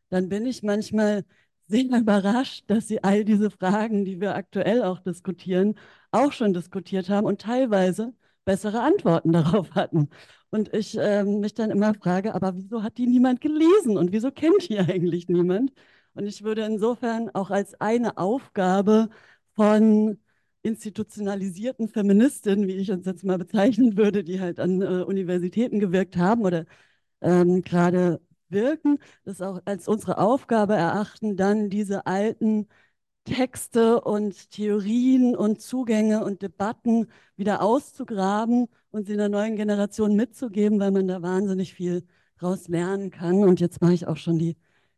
dann bin ich manchmal sehr überrascht, dass sie all diese Fragen, die wir aktuell auch diskutieren, auch schon diskutiert haben und teilweise bessere Antworten darauf hatten. Und ich äh, mich dann immer frage, aber wieso hat die niemand gelesen und wieso kennt die eigentlich niemand? Und ich würde insofern auch als eine Aufgabe von institutionalisierten Feministinnen, wie ich uns jetzt mal bezeichnen würde, die halt an äh, Universitäten gewirkt haben oder ähm, gerade wirken, das auch als unsere Aufgabe erachten, dann diese alten Texte und Theorien und Zugänge und Debatten wieder auszugraben und sie einer neuen Generation mitzugeben, weil man da wahnsinnig viel draus lernen kann. Und jetzt mache ich auch schon die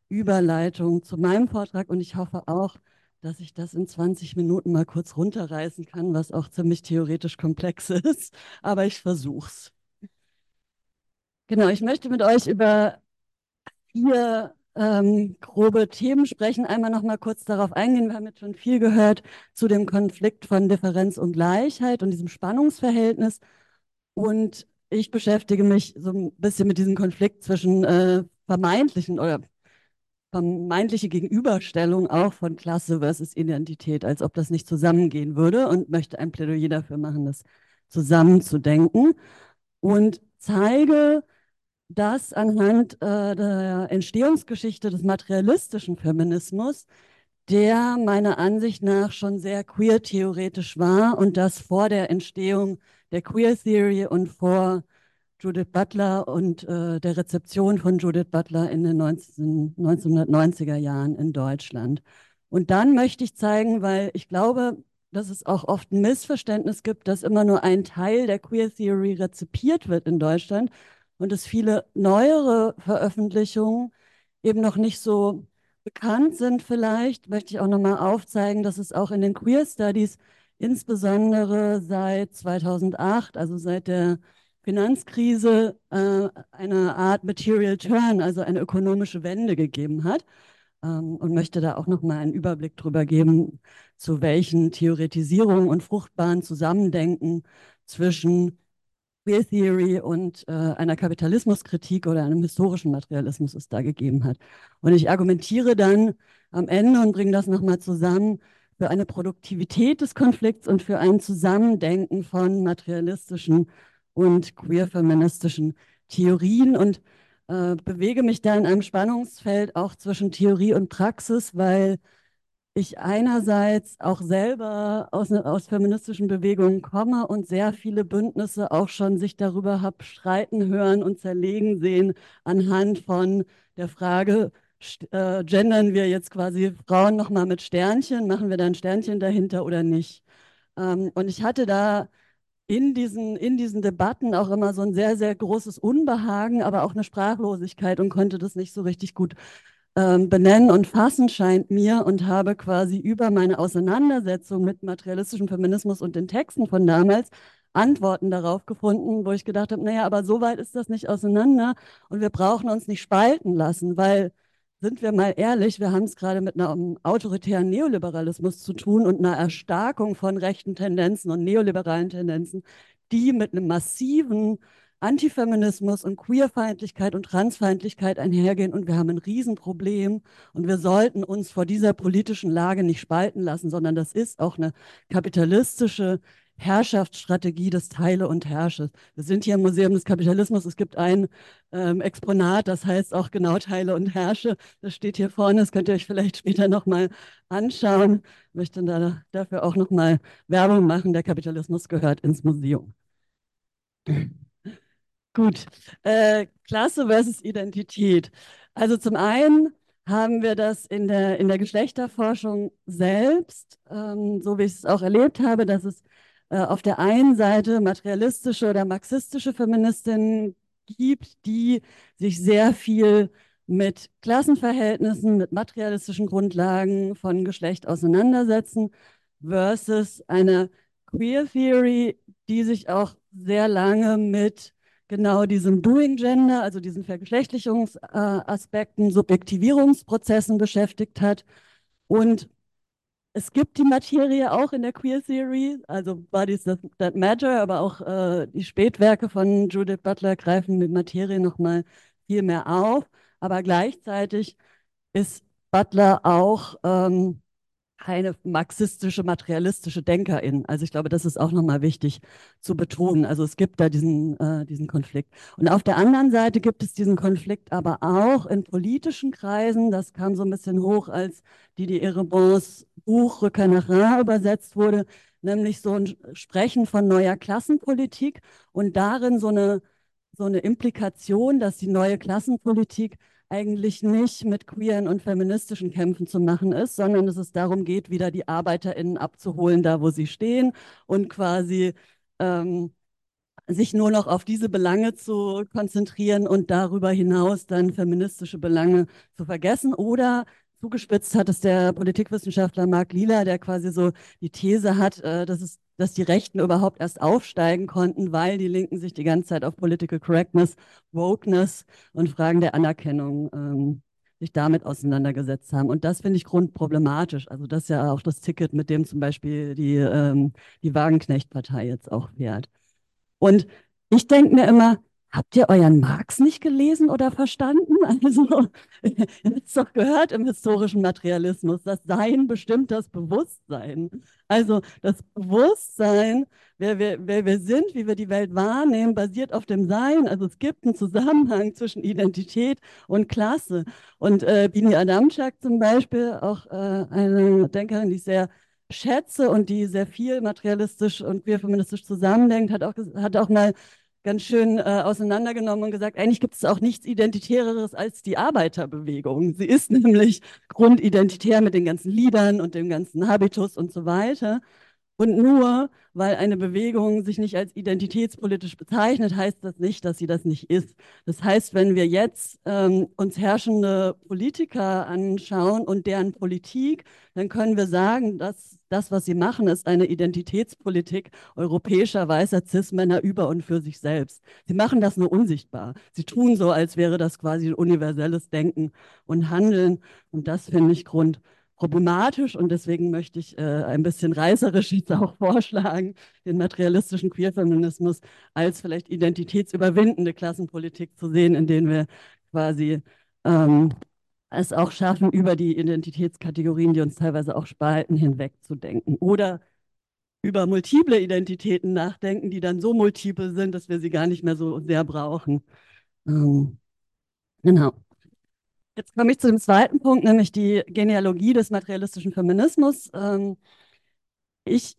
Überleitung zu meinem Vortrag und ich hoffe auch, dass ich das in 20 Minuten mal kurz runterreißen kann, was auch ziemlich theoretisch komplex ist, aber ich versuche es. Genau, ich möchte mit euch über vier ähm, grobe Themen sprechen. Einmal noch mal kurz darauf eingehen. Wir haben jetzt schon viel gehört zu dem Konflikt von Differenz und Gleichheit und diesem Spannungsverhältnis. Und ich beschäftige mich so ein bisschen mit diesem Konflikt zwischen äh, vermeintlichen oder vermeintliche Gegenüberstellung auch von Klasse versus Identität, als ob das nicht zusammengehen würde und möchte ein Plädoyer dafür machen, das zusammenzudenken und zeige, dass anhand äh, der Entstehungsgeschichte des materialistischen Feminismus, der meiner Ansicht nach schon sehr queer-theoretisch war und das vor der Entstehung der Queer Theory und vor Judith Butler und äh, der Rezeption von Judith Butler in den 19, 1990er Jahren in Deutschland. Und dann möchte ich zeigen, weil ich glaube, dass es auch oft ein Missverständnis gibt, dass immer nur ein Teil der Queer Theory rezipiert wird in Deutschland. Und dass viele neuere Veröffentlichungen eben noch nicht so bekannt sind vielleicht, möchte ich auch nochmal aufzeigen, dass es auch in den Queer Studies insbesondere seit 2008, also seit der Finanzkrise, äh, eine Art Material Turn, also eine ökonomische Wende gegeben hat. Ähm, und möchte da auch nochmal einen Überblick drüber geben, zu welchen Theoretisierungen und fruchtbaren Zusammendenken zwischen Queer Theory und äh, einer Kapitalismuskritik oder einem historischen Materialismus es da gegeben hat. Und ich argumentiere dann am Ende und bringe das nochmal zusammen für eine Produktivität des Konflikts und für ein Zusammendenken von materialistischen und queer-feministischen Theorien und äh, bewege mich da in einem Spannungsfeld auch zwischen Theorie und Praxis, weil ich einerseits auch selber aus, ne, aus feministischen Bewegungen komme und sehr viele Bündnisse auch schon sich darüber habe streiten hören und zerlegen sehen anhand von der Frage, äh, gendern wir jetzt quasi Frauen nochmal mit Sternchen, machen wir da ein Sternchen dahinter oder nicht? Ähm, und ich hatte da in diesen, in diesen Debatten auch immer so ein sehr, sehr großes Unbehagen, aber auch eine Sprachlosigkeit und konnte das nicht so richtig gut ähm, benennen und fassen, scheint mir, und habe quasi über meine Auseinandersetzung mit materialistischem Feminismus und den Texten von damals Antworten darauf gefunden, wo ich gedacht habe, naja, aber so weit ist das nicht auseinander und wir brauchen uns nicht spalten lassen, weil sind wir mal ehrlich, wir haben es gerade mit einem autoritären Neoliberalismus zu tun und einer Erstarkung von rechten Tendenzen und neoliberalen Tendenzen, die mit einem massiven Antifeminismus und Queerfeindlichkeit und Transfeindlichkeit einhergehen und wir haben ein Riesenproblem und wir sollten uns vor dieser politischen Lage nicht spalten lassen, sondern das ist auch eine kapitalistische Herrschaftsstrategie des Teile und Herrsches. Wir sind hier im Museum des Kapitalismus. Es gibt ein ähm, Exponat, das heißt auch genau Teile und Herrsche. Das steht hier vorne. Das könnt ihr euch vielleicht später nochmal anschauen. Ich möchte da, dafür auch nochmal Werbung machen. Der Kapitalismus gehört ins Museum. Gut. Äh, Klasse versus Identität. Also zum einen haben wir das in der, in der Geschlechterforschung selbst, ähm, so wie ich es auch erlebt habe, dass es äh, auf der einen Seite materialistische oder marxistische Feministinnen gibt, die sich sehr viel mit Klassenverhältnissen, mit materialistischen Grundlagen von Geschlecht auseinandersetzen, versus eine Queer Theory, die sich auch sehr lange mit genau diesem Doing Gender, also diesen Vergeschlechtlichungsaspekten, Subjektivierungsprozessen beschäftigt hat und es gibt die Materie auch in der Queer Theory, also Bodies That, that Matter, aber auch äh, die Spätwerke von Judith Butler greifen mit Materie nochmal viel mehr auf. Aber gleichzeitig ist Butler auch ähm, keine marxistische, materialistische Denkerin. Also ich glaube, das ist auch nochmal wichtig zu betonen. Also es gibt da diesen, äh, diesen Konflikt. Und auf der anderen Seite gibt es diesen Konflikt aber auch in politischen Kreisen. Das kam so ein bisschen hoch, als Didier Erebons Buch Rückkehr nach Ra übersetzt wurde, nämlich so ein Sprechen von neuer Klassenpolitik und darin so eine, so eine Implikation, dass die neue Klassenpolitik eigentlich nicht mit queeren und feministischen Kämpfen zu machen ist, sondern dass es darum geht, wieder die ArbeiterInnen abzuholen, da wo sie stehen und quasi ähm, sich nur noch auf diese Belange zu konzentrieren und darüber hinaus dann feministische Belange zu vergessen. Oder zugespitzt hat es der Politikwissenschaftler Marc Lila, der quasi so die These hat, äh, dass, es, dass die Rechten überhaupt erst aufsteigen konnten, weil die Linken sich die ganze Zeit auf Political Correctness, Wokeness und Fragen der Anerkennung ähm, sich damit auseinandergesetzt haben. Und das finde ich grundproblematisch. Also das ist ja auch das Ticket, mit dem zum Beispiel die, ähm, die Wagenknecht-Partei jetzt auch fährt. Und ich denke mir immer, Habt ihr euren Marx nicht gelesen oder verstanden? Also, ihr habt es doch gehört im historischen Materialismus, das Sein bestimmt das Bewusstsein. Also das Bewusstsein, wer wir, wer wir sind, wie wir die Welt wahrnehmen, basiert auf dem Sein. Also es gibt einen Zusammenhang zwischen Identität und Klasse. Und äh, Bini Adamczak zum Beispiel, auch äh, eine Denkerin, die ich sehr schätze und die sehr viel materialistisch und queer-feministisch zusammendenkt, hat auch, hat auch mal ganz schön äh, auseinandergenommen und gesagt, eigentlich gibt es auch nichts Identitäreres als die Arbeiterbewegung. Sie ist nämlich grundidentitär mit den ganzen Liedern und dem ganzen Habitus und so weiter. Und nur weil eine Bewegung sich nicht als identitätspolitisch bezeichnet, heißt das nicht, dass sie das nicht ist. Das heißt, wenn wir jetzt ähm, uns herrschende Politiker anschauen und deren Politik, dann können wir sagen, dass das, was sie machen, ist eine Identitätspolitik europäischer weißer Cis-Männer über und für sich selbst. Sie machen das nur unsichtbar. Sie tun so, als wäre das quasi universelles Denken und Handeln. Und das finde ich Grund problematisch und deswegen möchte ich äh, ein bisschen reißerisch jetzt auch vorschlagen, den materialistischen Queerfeminismus als vielleicht identitätsüberwindende Klassenpolitik zu sehen, in denen wir quasi ähm, es auch schaffen, über die Identitätskategorien, die uns teilweise auch spalten, hinwegzudenken oder über multiple Identitäten nachdenken, die dann so multiple sind, dass wir sie gar nicht mehr so sehr brauchen. Ähm, genau. Jetzt komme ich zu dem zweiten Punkt, nämlich die Genealogie des materialistischen Feminismus. Ähm, ich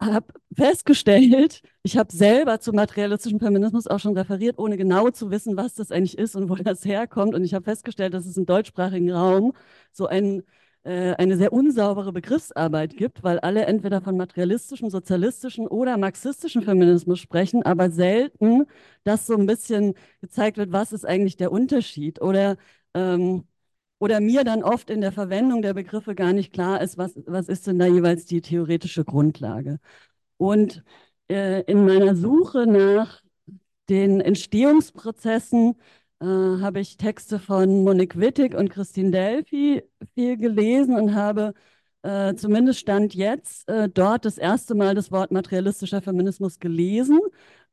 habe festgestellt, ich habe selber zum materialistischen Feminismus auch schon referiert, ohne genau zu wissen, was das eigentlich ist und wo das herkommt. Und ich habe festgestellt, dass es im deutschsprachigen Raum so ein, äh, eine sehr unsaubere Begriffsarbeit gibt, weil alle entweder von materialistischem, sozialistischem oder marxistischem Feminismus sprechen, aber selten, dass so ein bisschen gezeigt wird, was ist eigentlich der Unterschied oder ähm, oder mir dann oft in der Verwendung der Begriffe gar nicht klar ist, was, was ist denn da jeweils die theoretische Grundlage. Und äh, in meiner Suche nach den Entstehungsprozessen äh, habe ich Texte von Monique Wittig und Christine Delphi viel gelesen und habe äh, zumindest Stand jetzt äh, dort das erste Mal das Wort materialistischer Feminismus gelesen.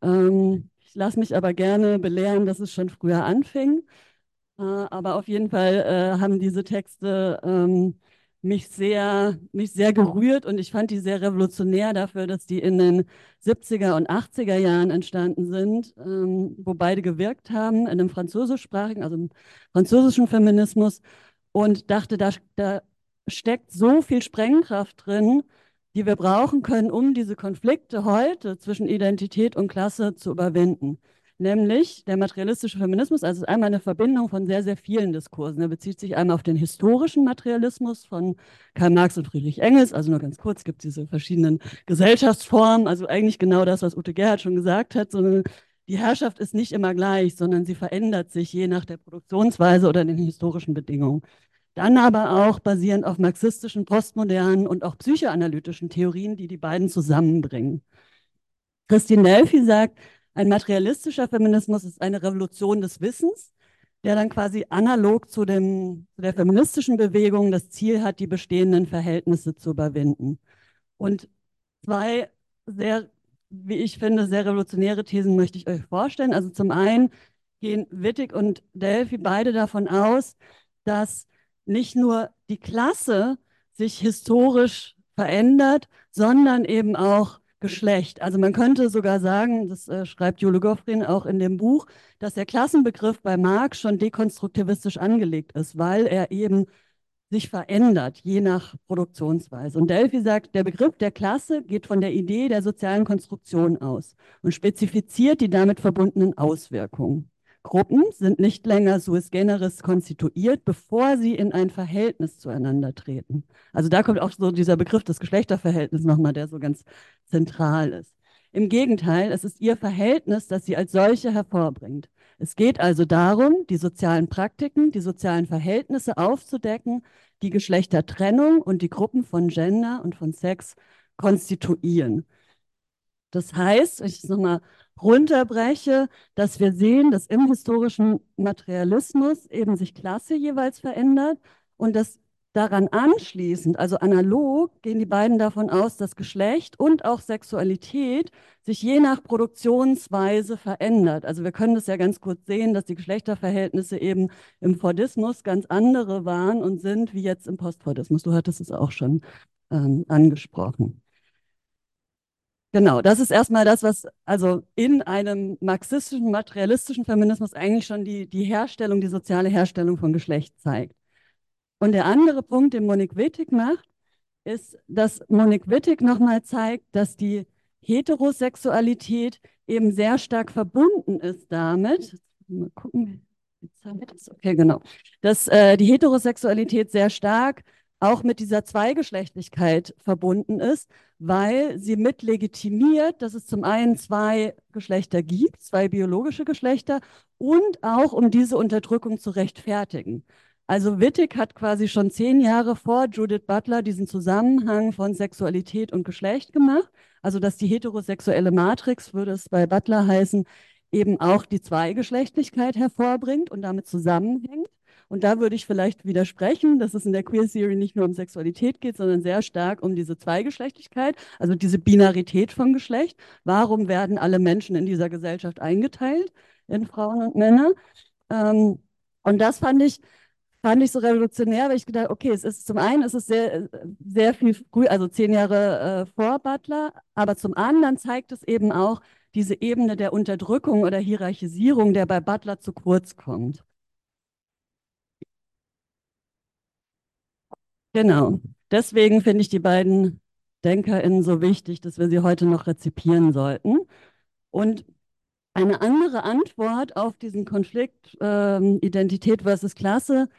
Ähm, ich lasse mich aber gerne belehren, dass es schon früher anfing. Äh, aber auf jeden Fall äh, haben diese Texte ähm, mich sehr, mich sehr gerührt und ich fand die sehr revolutionär dafür, dass die in den 70er und 80er Jahren entstanden sind, ähm, wo beide gewirkt haben, in einem französischsprachigen, also im französischen Feminismus und dachte, da, da steckt so viel Sprengkraft drin, die wir brauchen können, um diese Konflikte heute zwischen Identität und Klasse zu überwinden nämlich der materialistische Feminismus, also einmal eine Verbindung von sehr, sehr vielen Diskursen. Er bezieht sich einmal auf den historischen Materialismus von Karl Marx und Friedrich Engels, also nur ganz kurz, gibt es diese verschiedenen Gesellschaftsformen, also eigentlich genau das, was Ute Gerhard schon gesagt hat, sondern die Herrschaft ist nicht immer gleich, sondern sie verändert sich je nach der Produktionsweise oder den historischen Bedingungen. Dann aber auch basierend auf marxistischen, postmodernen und auch psychoanalytischen Theorien, die die beiden zusammenbringen. Christine Delphi sagt, ein materialistischer Feminismus ist eine Revolution des Wissens, der dann quasi analog zu, dem, zu der feministischen Bewegung das Ziel hat, die bestehenden Verhältnisse zu überwinden. Und zwei sehr, wie ich finde, sehr revolutionäre Thesen möchte ich euch vorstellen. Also zum einen gehen Wittig und Delphi beide davon aus, dass nicht nur die Klasse sich historisch verändert, sondern eben auch Geschlecht. Also man könnte sogar sagen, das äh, schreibt Jule Goffrin auch in dem Buch, dass der Klassenbegriff bei Marx schon dekonstruktivistisch angelegt ist, weil er eben sich verändert, je nach Produktionsweise. Und Delphi sagt, der Begriff der Klasse geht von der Idee der sozialen Konstruktion aus und spezifiziert die damit verbundenen Auswirkungen. Gruppen sind nicht länger suis generis konstituiert, bevor sie in ein Verhältnis zueinander treten. Also da kommt auch so dieser Begriff des Geschlechterverhältnisses nochmal, der so ganz zentral ist. Im Gegenteil, es ist ihr Verhältnis, das sie als solche hervorbringt. Es geht also darum, die sozialen Praktiken, die sozialen Verhältnisse aufzudecken, die Geschlechtertrennung und die Gruppen von Gender und von Sex konstituieren. Das heißt, ich nochmal runterbreche, dass wir sehen, dass im historischen Materialismus eben sich Klasse jeweils verändert und dass daran anschließend, also analog, gehen die beiden davon aus, dass Geschlecht und auch Sexualität sich je nach Produktionsweise verändert. Also wir können das ja ganz kurz sehen, dass die Geschlechterverhältnisse eben im Fordismus ganz andere waren und sind wie jetzt im Postfordismus. Du hattest es auch schon ähm, angesprochen. Genau, das ist erstmal das, was also in einem marxistischen, materialistischen Feminismus eigentlich schon die, die Herstellung, die soziale Herstellung von Geschlecht zeigt. Und der andere Punkt, den Monique Wittig macht, ist, dass Monique Wittig nochmal zeigt, dass die Heterosexualität eben sehr stark verbunden ist damit. Mal gucken, die Zeit ist. Okay, genau. Dass äh, die Heterosexualität sehr stark auch mit dieser Zweigeschlechtlichkeit verbunden ist, weil sie mit legitimiert, dass es zum einen zwei Geschlechter gibt, zwei biologische Geschlechter und auch um diese Unterdrückung zu rechtfertigen. Also Wittig hat quasi schon zehn Jahre vor Judith Butler diesen Zusammenhang von Sexualität und Geschlecht gemacht. Also dass die heterosexuelle Matrix, würde es bei Butler heißen, eben auch die Zweigeschlechtlichkeit hervorbringt und damit zusammenhängt. Und da würde ich vielleicht widersprechen, dass es in der Queer Theory nicht nur um Sexualität geht, sondern sehr stark um diese Zweigeschlechtlichkeit, also diese Binarität von Geschlecht. Warum werden alle Menschen in dieser Gesellschaft eingeteilt in Frauen und Männer? Ähm, und das fand ich, fand ich so revolutionär, weil ich gedacht, okay, es ist zum einen ist es sehr, sehr viel früh, also zehn Jahre äh, vor Butler, aber zum anderen zeigt es eben auch diese Ebene der Unterdrückung oder Hierarchisierung, der bei Butler zu kurz kommt. Genau. Deswegen finde ich die beiden DenkerInnen so wichtig, dass wir sie heute noch rezipieren sollten. Und eine andere Antwort auf diesen Konflikt ähm, Identität versus Klasse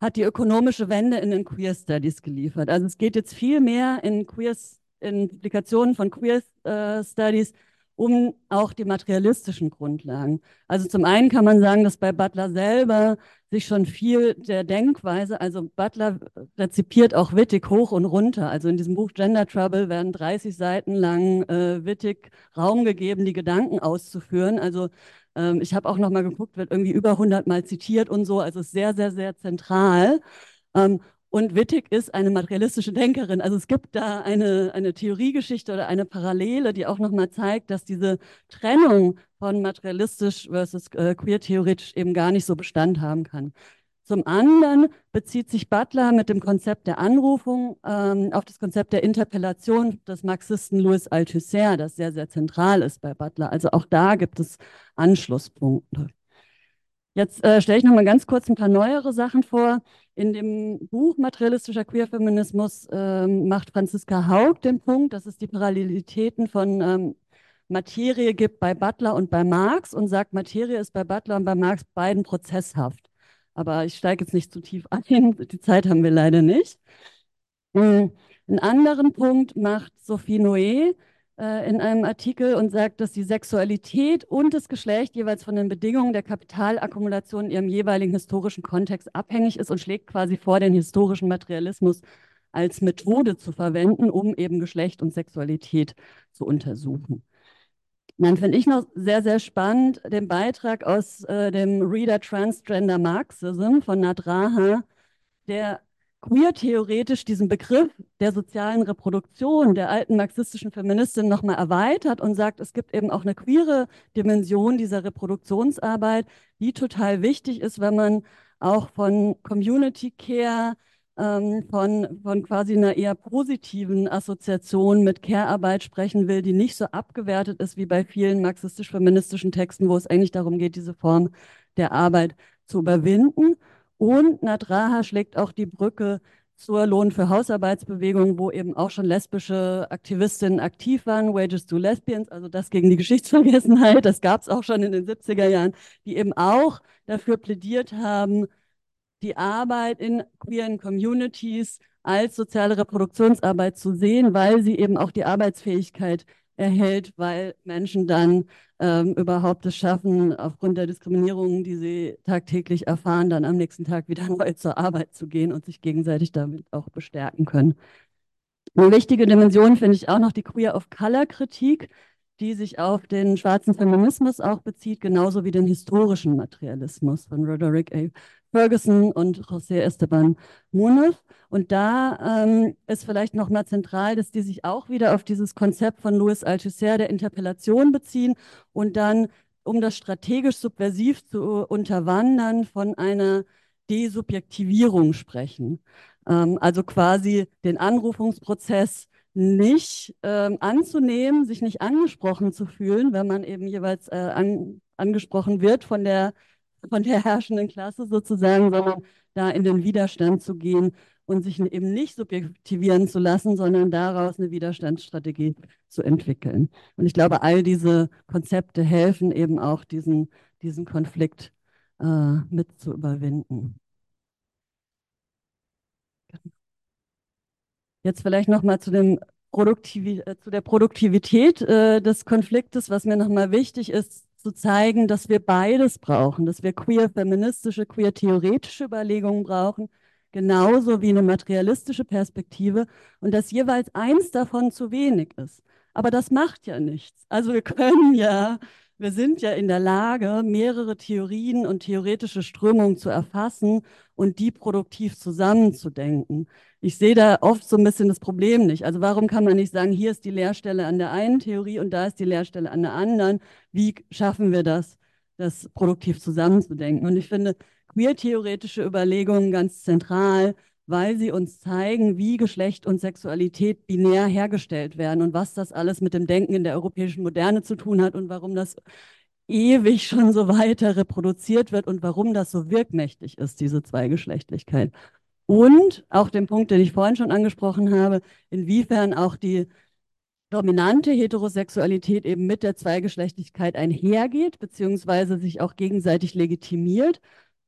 hat die ökonomische Wende in den Queer Studies geliefert. Also es geht jetzt viel mehr in Queer in Implikationen von Queer äh, Studies um auch die materialistischen Grundlagen. Also zum einen kann man sagen, dass bei Butler selber sich schon viel der Denkweise, also Butler rezipiert auch Wittig hoch und runter. Also in diesem Buch Gender Trouble werden 30 Seiten lang äh, Wittig Raum gegeben, die Gedanken auszuführen. Also ähm, ich habe auch noch mal geguckt, wird irgendwie über 100 Mal zitiert und so. Also ist sehr, sehr, sehr zentral. Ähm, und Wittig ist eine materialistische Denkerin. Also es gibt da eine, eine Theoriegeschichte oder eine Parallele, die auch nochmal zeigt, dass diese Trennung von materialistisch versus äh, queer-theoretisch eben gar nicht so Bestand haben kann. Zum anderen bezieht sich Butler mit dem Konzept der Anrufung ähm, auf das Konzept der Interpellation des Marxisten Louis Althusser, das sehr, sehr zentral ist bei Butler. Also auch da gibt es Anschlusspunkte. Jetzt äh, stelle ich noch mal ganz kurz ein paar neuere Sachen vor. In dem Buch Materialistischer Queerfeminismus ähm, macht Franziska Haug den Punkt, dass es die Parallelitäten von ähm, Materie gibt bei Butler und bei Marx und sagt, Materie ist bei Butler und bei Marx beiden prozesshaft. Aber ich steige jetzt nicht zu tief ein, die Zeit haben wir leider nicht. Hm, einen anderen Punkt macht Sophie Noé, äh, in einem Artikel und sagt, dass die Sexualität und das Geschlecht jeweils von den Bedingungen der Kapitalakkumulation in ihrem jeweiligen historischen Kontext abhängig ist und schlägt quasi vor, den historischen Materialismus als Methode zu verwenden, um eben Geschlecht und Sexualität zu untersuchen. Dann finde ich noch sehr, sehr spannend den Beitrag aus äh, dem Reader Transgender Marxism von Nadraha, der queer-theoretisch diesen Begriff der sozialen Reproduktion der alten marxistischen Feministin nochmal erweitert und sagt, es gibt eben auch eine queere Dimension dieser Reproduktionsarbeit, die total wichtig ist, wenn man auch von Community Care, ähm, von, von quasi einer eher positiven Assoziation mit Care-Arbeit sprechen will, die nicht so abgewertet ist wie bei vielen marxistisch-feministischen Texten, wo es eigentlich darum geht, diese Form der Arbeit zu überwinden. Und Nadraha schlägt auch die Brücke zur Lohn für Hausarbeitsbewegung, wo eben auch schon lesbische Aktivistinnen aktiv waren, Wages to Lesbians, also das gegen die Geschichtsvergessenheit, das gab es auch schon in den 70er Jahren, die eben auch dafür plädiert haben, die Arbeit in queeren Communities als soziale Reproduktionsarbeit zu sehen, weil sie eben auch die Arbeitsfähigkeit erhält, weil Menschen dann ähm, überhaupt es schaffen, aufgrund der Diskriminierung, die sie tagtäglich erfahren, dann am nächsten Tag wieder neu zur Arbeit zu gehen und sich gegenseitig damit auch bestärken können. Eine wichtige Dimension finde ich auch noch die Queer of Color Kritik, die sich auf den schwarzen Feminismus auch bezieht, genauso wie den historischen Materialismus von Roderick A. Ferguson und José Esteban Munoz. Und da ähm, ist vielleicht noch mal zentral, dass die sich auch wieder auf dieses Konzept von Louis Althusser der Interpellation beziehen und dann, um das strategisch subversiv zu unterwandern, von einer Desubjektivierung sprechen. Ähm, also quasi den Anrufungsprozess nicht ähm, anzunehmen, sich nicht angesprochen zu fühlen, wenn man eben jeweils äh, an, angesprochen wird von der von der herrschenden Klasse sozusagen, sondern da in den Widerstand zu gehen und sich eben nicht subjektivieren zu lassen, sondern daraus eine Widerstandsstrategie zu entwickeln. Und ich glaube, all diese Konzepte helfen eben auch, diesen, diesen Konflikt äh, mit zu überwinden. Jetzt vielleicht nochmal zu dem Produktiv äh, zu der Produktivität äh, des Konfliktes, was mir nochmal wichtig ist, zu zeigen, dass wir beides brauchen, dass wir queer-feministische, queer-theoretische Überlegungen brauchen, genauso wie eine materialistische Perspektive und dass jeweils eins davon zu wenig ist. Aber das macht ja nichts. Also wir können ja wir sind ja in der Lage, mehrere Theorien und theoretische Strömungen zu erfassen und die produktiv zusammenzudenken. Ich sehe da oft so ein bisschen das Problem nicht. Also warum kann man nicht sagen, hier ist die Lehrstelle an der einen Theorie und da ist die Lehrstelle an der anderen? Wie schaffen wir das, das produktiv zusammenzudenken? Und ich finde queer-theoretische Überlegungen ganz zentral, weil sie uns zeigen, wie Geschlecht und Sexualität binär hergestellt werden und was das alles mit dem Denken in der europäischen Moderne zu tun hat und warum das ewig schon so weiter reproduziert wird und warum das so wirkmächtig ist, diese Zweigeschlechtlichkeit. Und auch den Punkt, den ich vorhin schon angesprochen habe, inwiefern auch die dominante Heterosexualität eben mit der Zweigeschlechtlichkeit einhergeht, beziehungsweise sich auch gegenseitig legitimiert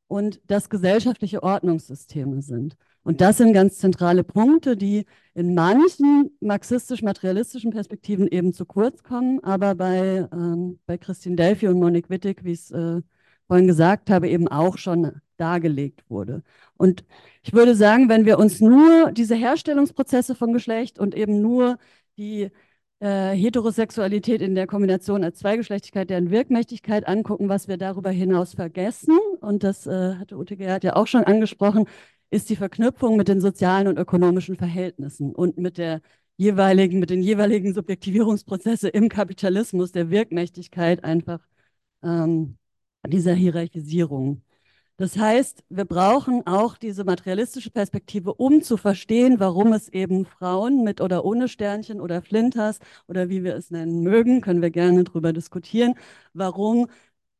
und das gesellschaftliche Ordnungssysteme sind. Und das sind ganz zentrale Punkte, die in manchen marxistisch-materialistischen Perspektiven eben zu kurz kommen, aber bei, ähm, bei Christine Delphi und Monique Wittig, wie ich es äh, vorhin gesagt habe, eben auch schon dargelegt wurde. Und ich würde sagen, wenn wir uns nur diese Herstellungsprozesse von Geschlecht und eben nur die äh, Heterosexualität in der Kombination als Zweigeschlechtigkeit, deren Wirkmächtigkeit angucken, was wir darüber hinaus vergessen, und das äh, hatte Ute Gerhard ja auch schon angesprochen, ist die Verknüpfung mit den sozialen und ökonomischen Verhältnissen und mit der jeweiligen, mit den jeweiligen Subjektivierungsprozesse im Kapitalismus, der Wirkmächtigkeit einfach ähm, dieser Hierarchisierung. Das heißt, wir brauchen auch diese materialistische Perspektive, um zu verstehen, warum es eben Frauen mit oder ohne Sternchen oder Flinters oder wie wir es nennen mögen, können wir gerne darüber diskutieren, warum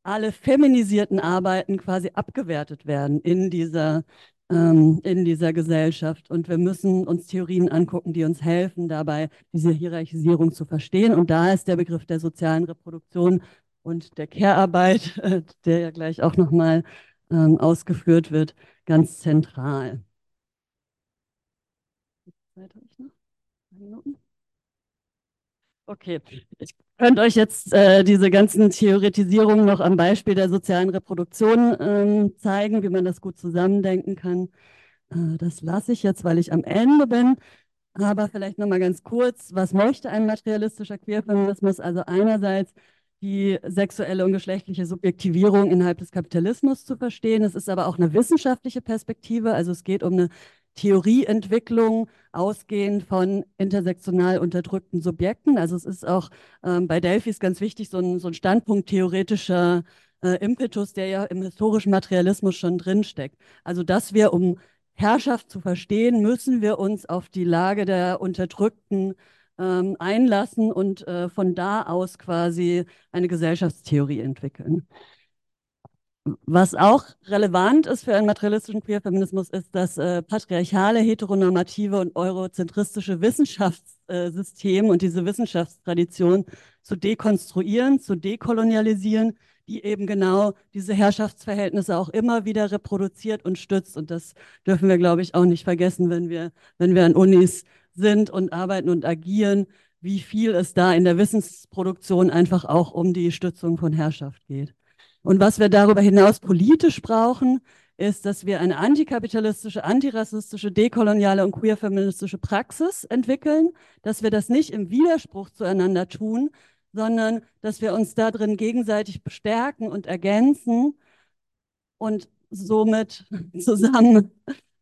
alle feminisierten Arbeiten quasi abgewertet werden in dieser ähm, in dieser Gesellschaft. Und wir müssen uns Theorien angucken, die uns helfen, dabei diese Hierarchisierung zu verstehen. Und da ist der Begriff der sozialen Reproduktion und der Care-Arbeit, äh, der ja gleich auch nochmal ähm, ausgeführt wird, ganz zentral. Zeit habe ich noch? Minuten? Okay, ich könnte euch jetzt äh, diese ganzen Theoretisierungen noch am Beispiel der sozialen Reproduktion ähm, zeigen, wie man das gut zusammendenken kann. Äh, das lasse ich jetzt, weil ich am Ende bin. Aber vielleicht nochmal ganz kurz, was möchte ein materialistischer Queerfeminismus? Also einerseits die sexuelle und geschlechtliche Subjektivierung innerhalb des Kapitalismus zu verstehen. Es ist aber auch eine wissenschaftliche Perspektive. Also es geht um eine Theorieentwicklung ausgehend von intersektional unterdrückten Subjekten. Also es ist auch ähm, bei Delphi ganz wichtig, so ein, so ein Standpunkt theoretischer äh, Impetus, der ja im historischen Materialismus schon drinsteckt. Also dass wir, um Herrschaft zu verstehen, müssen wir uns auf die Lage der Unterdrückten ähm, einlassen und äh, von da aus quasi eine Gesellschaftstheorie entwickeln. Was auch relevant ist für einen materialistischen Queerfeminismus, ist das äh, patriarchale, heteronormative und eurozentristische Wissenschaftssystem und diese Wissenschaftstradition zu dekonstruieren, zu dekolonialisieren, die eben genau diese Herrschaftsverhältnisse auch immer wieder reproduziert und stützt. Und das dürfen wir, glaube ich, auch nicht vergessen, wenn wir, wenn wir an Unis sind und arbeiten und agieren, wie viel es da in der Wissensproduktion einfach auch um die Stützung von Herrschaft geht. Und was wir darüber hinaus politisch brauchen, ist, dass wir eine antikapitalistische, antirassistische, dekoloniale und queerfeministische Praxis entwickeln, dass wir das nicht im Widerspruch zueinander tun, sondern dass wir uns darin gegenseitig bestärken und ergänzen und somit zusammen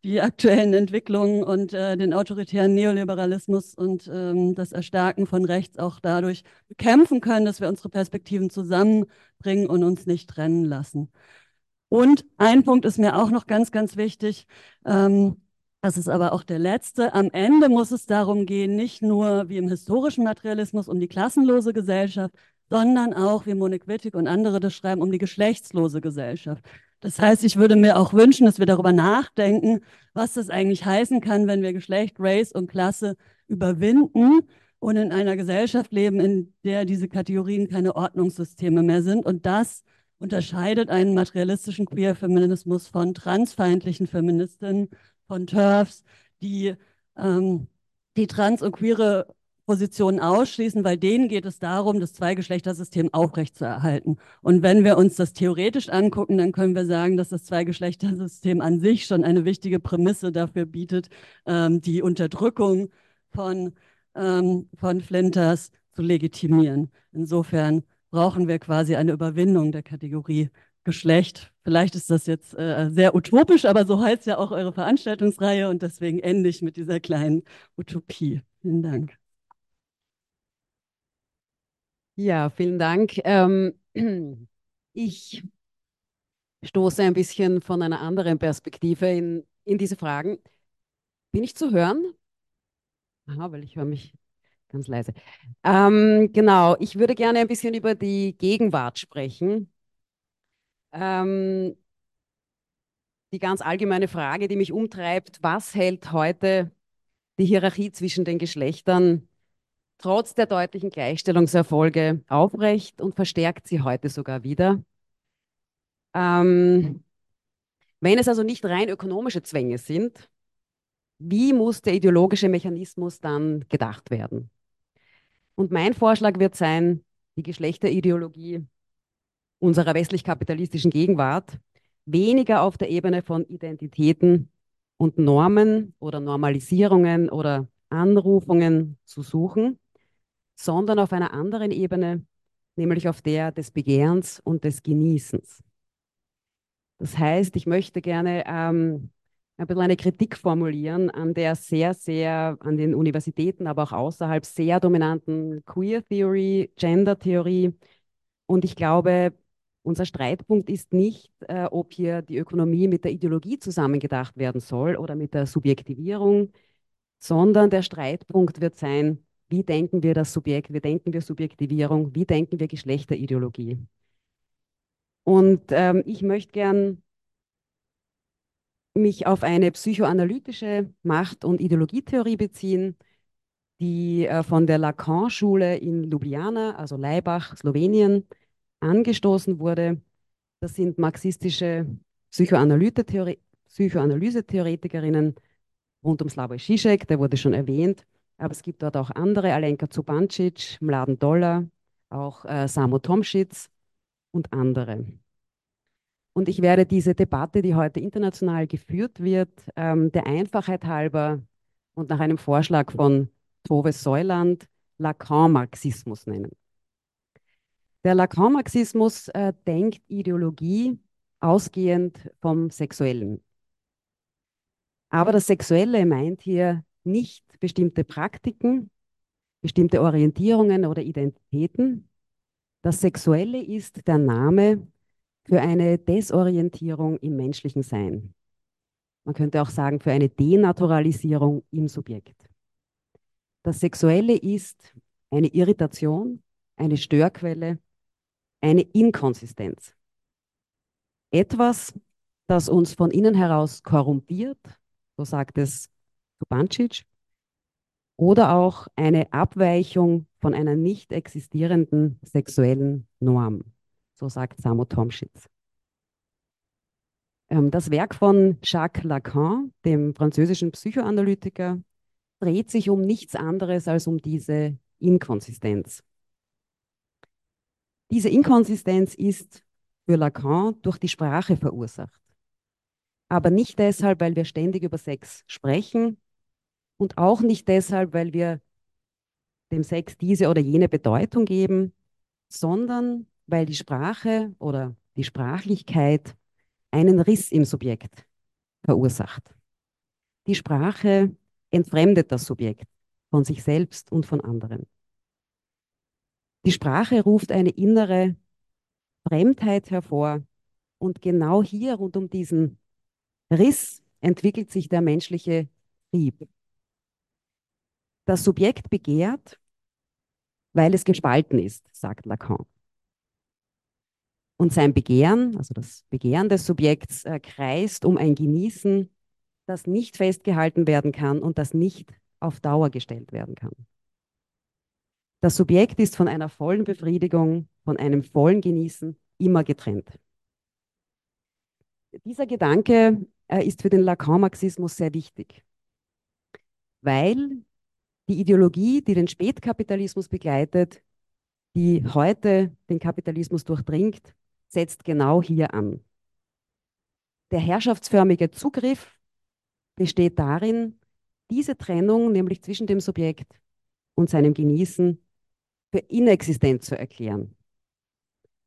die aktuellen Entwicklungen und äh, den autoritären Neoliberalismus und ähm, das Erstarken von rechts auch dadurch bekämpfen können, dass wir unsere Perspektiven zusammenbringen und uns nicht trennen lassen. Und ein Punkt ist mir auch noch ganz, ganz wichtig. Ähm, das ist aber auch der letzte. Am Ende muss es darum gehen, nicht nur wie im historischen Materialismus um die klassenlose Gesellschaft, sondern auch, wie Monique Wittig und andere das schreiben, um die geschlechtslose Gesellschaft. Das heißt, ich würde mir auch wünschen, dass wir darüber nachdenken, was das eigentlich heißen kann, wenn wir Geschlecht, Race und Klasse überwinden und in einer Gesellschaft leben, in der diese Kategorien keine Ordnungssysteme mehr sind. Und das unterscheidet einen materialistischen Queer-Feminismus von transfeindlichen Feministinnen, von TERFs, die ähm, die trans- und queere Positionen ausschließen, weil denen geht es darum, das Zweigeschlechtersystem aufrechtzuerhalten. Und wenn wir uns das theoretisch angucken, dann können wir sagen, dass das Zweigeschlechtersystem an sich schon eine wichtige Prämisse dafür bietet, ähm, die Unterdrückung von, ähm, von Flinters zu legitimieren. Insofern brauchen wir quasi eine Überwindung der Kategorie Geschlecht. Vielleicht ist das jetzt äh, sehr utopisch, aber so heißt ja auch eure Veranstaltungsreihe und deswegen ende ich mit dieser kleinen Utopie. Vielen Dank. Ja, vielen Dank. Ähm, ich stoße ein bisschen von einer anderen Perspektive in, in diese Fragen. Bin ich zu hören? Aha, weil ich höre mich ganz leise. Ähm, genau, ich würde gerne ein bisschen über die Gegenwart sprechen. Ähm, die ganz allgemeine Frage, die mich umtreibt, was hält heute die Hierarchie zwischen den Geschlechtern trotz der deutlichen Gleichstellungserfolge aufrecht und verstärkt sie heute sogar wieder. Ähm, wenn es also nicht rein ökonomische Zwänge sind, wie muss der ideologische Mechanismus dann gedacht werden? Und mein Vorschlag wird sein, die Geschlechterideologie unserer westlich-kapitalistischen Gegenwart weniger auf der Ebene von Identitäten und Normen oder Normalisierungen oder Anrufungen zu suchen, sondern auf einer anderen Ebene, nämlich auf der des Begehrens und des Genießens. Das heißt, ich möchte gerne ähm, ein bisschen eine Kritik formulieren an der sehr, sehr, an den Universitäten, aber auch außerhalb sehr dominanten Queer Theory, Gender Theorie. Und ich glaube, unser Streitpunkt ist nicht, äh, ob hier die Ökonomie mit der Ideologie zusammengedacht werden soll oder mit der Subjektivierung, sondern der Streitpunkt wird sein, wie denken wir das Subjekt, wie denken wir Subjektivierung, wie denken wir Geschlechterideologie. Und ähm, ich möchte gern mich auf eine psychoanalytische Macht- und Ideologietheorie beziehen, die äh, von der Lacan-Schule in Ljubljana, also Leibach, Slowenien, angestoßen wurde. Das sind marxistische Psychoanalyse-Theoretikerinnen rund um Slavoj Žižek, der wurde schon erwähnt, aber es gibt dort auch andere, Alenka Zubancic, Mladen Dollar, auch äh, Samo Tomschitz und andere. Und ich werde diese Debatte, die heute international geführt wird, ähm, der Einfachheit halber und nach einem Vorschlag von Tove Säuland Lacan-Marxismus nennen. Der Lacan-Marxismus äh, denkt Ideologie ausgehend vom Sexuellen. Aber das Sexuelle meint hier nicht bestimmte Praktiken, bestimmte Orientierungen oder Identitäten. Das Sexuelle ist der Name für eine Desorientierung im menschlichen Sein. Man könnte auch sagen, für eine Denaturalisierung im Subjekt. Das Sexuelle ist eine Irritation, eine Störquelle, eine Inkonsistenz. Etwas, das uns von innen heraus korrumpiert, so sagt es Tubancic, oder auch eine Abweichung von einer nicht existierenden sexuellen Norm, so sagt Samo Tomschitz. Ähm, das Werk von Jacques Lacan, dem französischen Psychoanalytiker, dreht sich um nichts anderes als um diese Inkonsistenz. Diese Inkonsistenz ist für Lacan durch die Sprache verursacht. Aber nicht deshalb, weil wir ständig über Sex sprechen und auch nicht deshalb, weil wir dem Sex diese oder jene Bedeutung geben, sondern weil die Sprache oder die Sprachlichkeit einen Riss im Subjekt verursacht. Die Sprache entfremdet das Subjekt von sich selbst und von anderen. Die Sprache ruft eine innere Fremdheit hervor und genau hier rund um diesen Riss entwickelt sich der menschliche Trieb. Das Subjekt begehrt, weil es gespalten ist, sagt Lacan. Und sein Begehren, also das Begehren des Subjekts, äh, kreist um ein Genießen, das nicht festgehalten werden kann und das nicht auf Dauer gestellt werden kann. Das Subjekt ist von einer vollen Befriedigung, von einem vollen Genießen immer getrennt. Dieser Gedanke äh, ist für den Lacan-Marxismus sehr wichtig, weil Die Ideologie, die den Spätkapitalismus begleitet, die heute den Kapitalismus durchdringt, setzt genau hier an. Der herrschaftsförmige Zugriff besteht darin, diese Trennung, nämlich zwischen dem Subjekt und seinem Genießen, für inexistent zu erklären.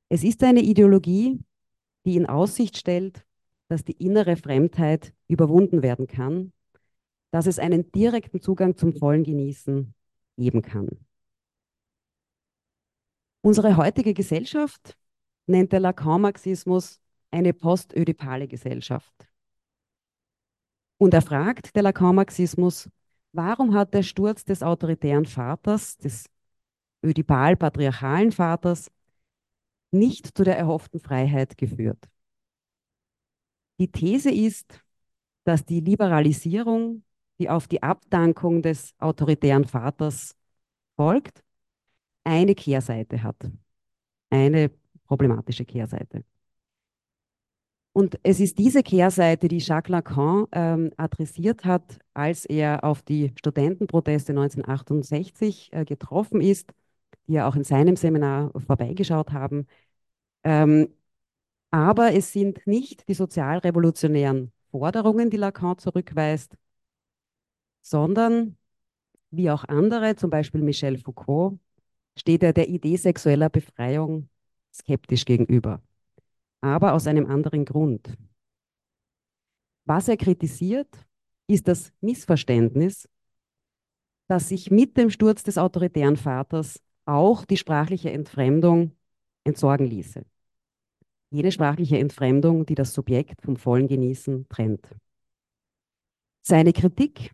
Es ist eine Ideologie, die in Aussicht stellt, dass die innere Fremdheit überwunden werden kann, dass es einen direkten Zugang zum vollen Genießen geben kann. Unsere heutige Gesellschaft nennt der Lacan-Marxismus eine postödipale Gesellschaft. Und er fragt, der Lacan-Marxismus, warum hat der Sturz des autoritären Vaters, des ödipal-patriarchalen Vaters, nicht zu der erhofften Freiheit geführt? Die These ist, dass die Liberalisierung, die auf die Abdankung des autoritären Vaters folgt, eine Kehrseite hat. Eine problematische Kehrseite. Und es ist diese Kehrseite, die Jacques Lacan ähm, adressiert hat, als er auf die Studentenproteste 1968 äh, getroffen ist, die ja auch in seinem Seminar vorbeigeschaut haben. Ähm, aber es sind nicht die sozialrevolutionären Forderungen, die Lacan zurückweist, sondern, wie auch andere, zum Beispiel Michel Foucault, steht er der Idee sexueller Befreiung skeptisch gegenüber, aber aus einem anderen Grund. Was er kritisiert, ist das Missverständnis, dass sich mit dem Sturz des autoritären Vaters auch die sprachliche Entfremdung entsorgen ließe. Jene sprachliche Entfremdung, die das Subjekt vom vollen Genießen trennt. Seine Kritik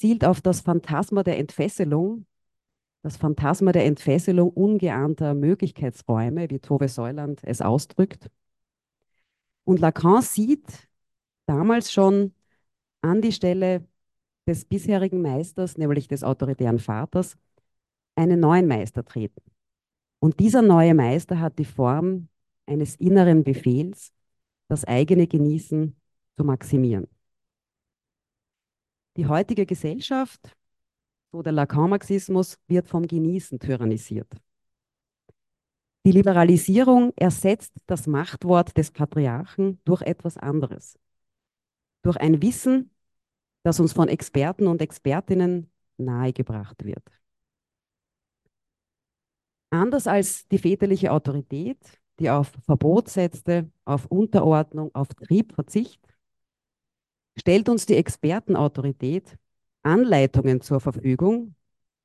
zielt auf das Phantasma der Entfesselung, das Phantasma der Entfesselung ungeahnter Möglichkeitsräume, wie Tove Säuland es ausdrückt. Und Lacan sieht damals schon an die Stelle des bisherigen Meisters, nämlich des autoritären Vaters, einen neuen Meister treten. Und dieser neue Meister hat die Form eines inneren Befehls, das eigene Genießen zu maximieren. Die heutige Gesellschaft so der Lacan-Marxismus, wird vom Genießen tyrannisiert. Die Liberalisierung ersetzt das Machtwort des Patriarchen durch etwas anderes. Durch ein Wissen, das uns von Experten und Expertinnen nahegebracht wird. Anders als die väterliche Autorität, die auf Verbot setzte, auf Unterordnung, auf Trieb, Verzicht, stellt uns die Expertenautorität Anleitungen zur Verfügung,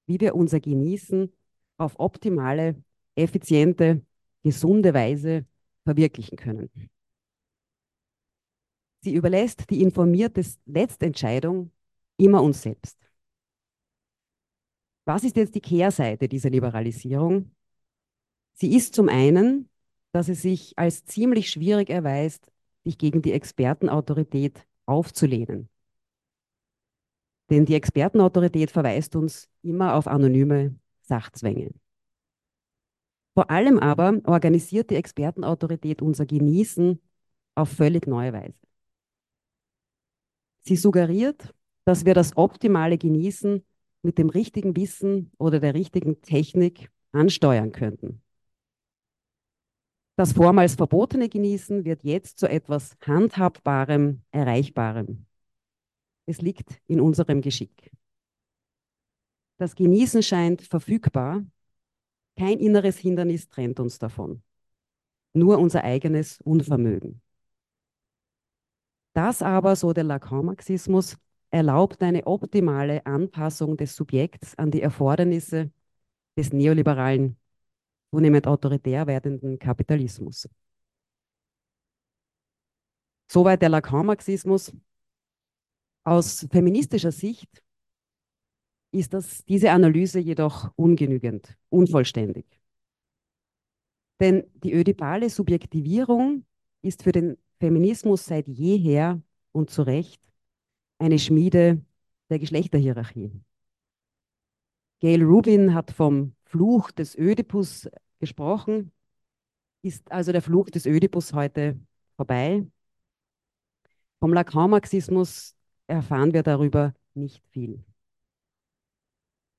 wie wir unser Genießen auf optimale, effiziente, gesunde Weise verwirklichen können. Sie überlässt die informierte Letztentscheidung immer uns selbst. Was ist jetzt die Kehrseite dieser Liberalisierung? Sie ist zum einen, dass es sich als ziemlich schwierig erweist, sich gegen die Expertenautorität aufzulehnen. Denn die Expertenautorität verweist uns immer auf anonyme Sachzwänge. Vor allem aber organisiert die Expertenautorität unser Genießen auf völlig neue Weise. Sie suggeriert, dass wir das optimale Genießen mit dem richtigen Wissen oder der richtigen Technik ansteuern könnten. Das vormals verbotene Genießen wird jetzt zu etwas Handhabbarem, Erreichbarem. Es liegt in unserem Geschick. Das Genießen scheint verfügbar. Kein inneres Hindernis trennt uns davon. Nur unser eigenes Unvermögen. Das aber, so der Lacan-Marxismus, erlaubt eine optimale Anpassung des Subjekts an die Erfordernisse des neoliberalen, zunehmend autoritär werdenden Kapitalismus. Soweit der Lacan-Marxismus. Aus feministischer Sicht ist das, diese Analyse jedoch ungenügend, unvollständig. Denn die ödipale Subjektivierung ist für den Feminismus seit jeher und zu Recht eine Schmiede der Geschlechterhierarchie. Gail Rubin hat vom Fluch des Ödipus gesprochen. Ist also der Fluch des Ödipus heute vorbei? Vom Lacan-Marxismus erfahren wir darüber nicht viel.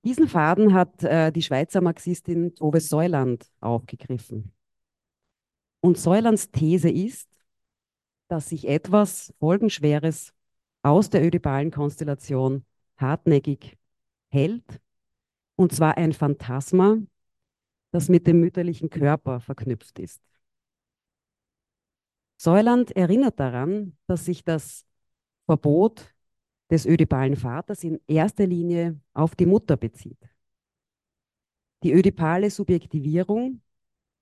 Diesen Faden hat äh, die Schweizer Marxistin Tove Säuland aufgegriffen. Und Säulands These ist, dass sich etwas Folgenschweres aus der ödipalen Konstellation hartnäckig hält, und zwar ein Phantasma, das mit dem mütterlichen Körper verknüpft ist. Säuland erinnert daran, dass sich das Verbot des ödipalen Vaters in erster Linie auf die Mutter bezieht. Die ödipale Subjektivierung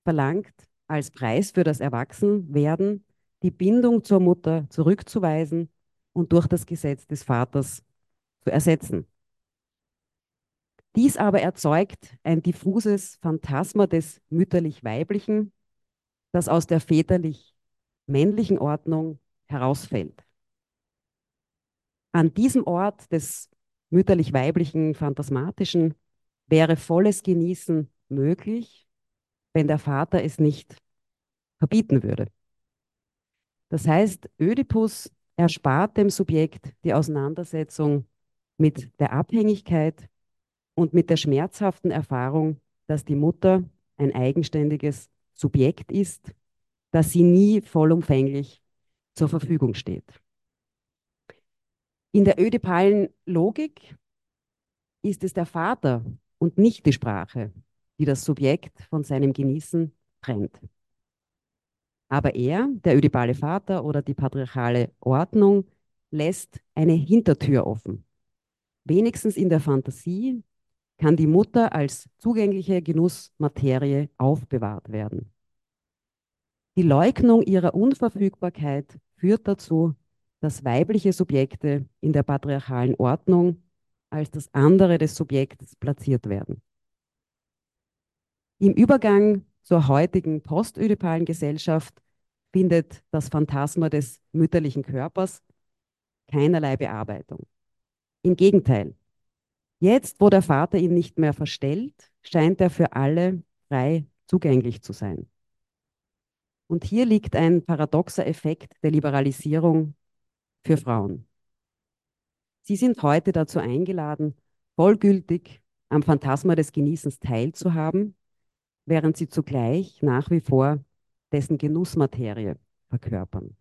verlangt als Preis für das Erwachsenwerden die Bindung zur Mutter zurückzuweisen und durch das Gesetz des Vaters zu ersetzen. Dies aber erzeugt ein diffuses Phantasma des mütterlich-weiblichen, das aus der väterlich-männlichen Ordnung herausfällt. An diesem Ort des mütterlich-weiblichen, phantasmatischen wäre volles Genießen möglich, wenn der Vater es nicht verbieten würde. Das heißt, Ödipus erspart dem Subjekt die Auseinandersetzung mit der Abhängigkeit und mit der schmerzhaften Erfahrung, dass die Mutter ein eigenständiges Subjekt ist, dass sie nie vollumfänglich zur Verfügung steht. In der ödipalen Logik ist es der Vater und nicht die Sprache, die das Subjekt von seinem Genießen trennt. Aber er, der ödipale Vater oder die patriarchale Ordnung, lässt eine Hintertür offen. Wenigstens in der Fantasie kann die Mutter als zugängliche Genussmaterie aufbewahrt werden. Die Leugnung ihrer Unverfügbarkeit führt dazu, dass weibliche Subjekte in der patriarchalen Ordnung als das andere des Subjekts platziert werden. Im Übergang zur heutigen postödipalen Gesellschaft findet das Phantasma des mütterlichen Körpers keinerlei Bearbeitung. Im Gegenteil, jetzt, wo der Vater ihn nicht mehr verstellt, scheint er für alle frei zugänglich zu sein. Und hier liegt ein paradoxer Effekt der Liberalisierung für Frauen. Sie sind heute dazu eingeladen, vollgültig am Phantasma des Genießens teilzuhaben, während sie zugleich nach wie vor dessen Genussmaterie verkörpern.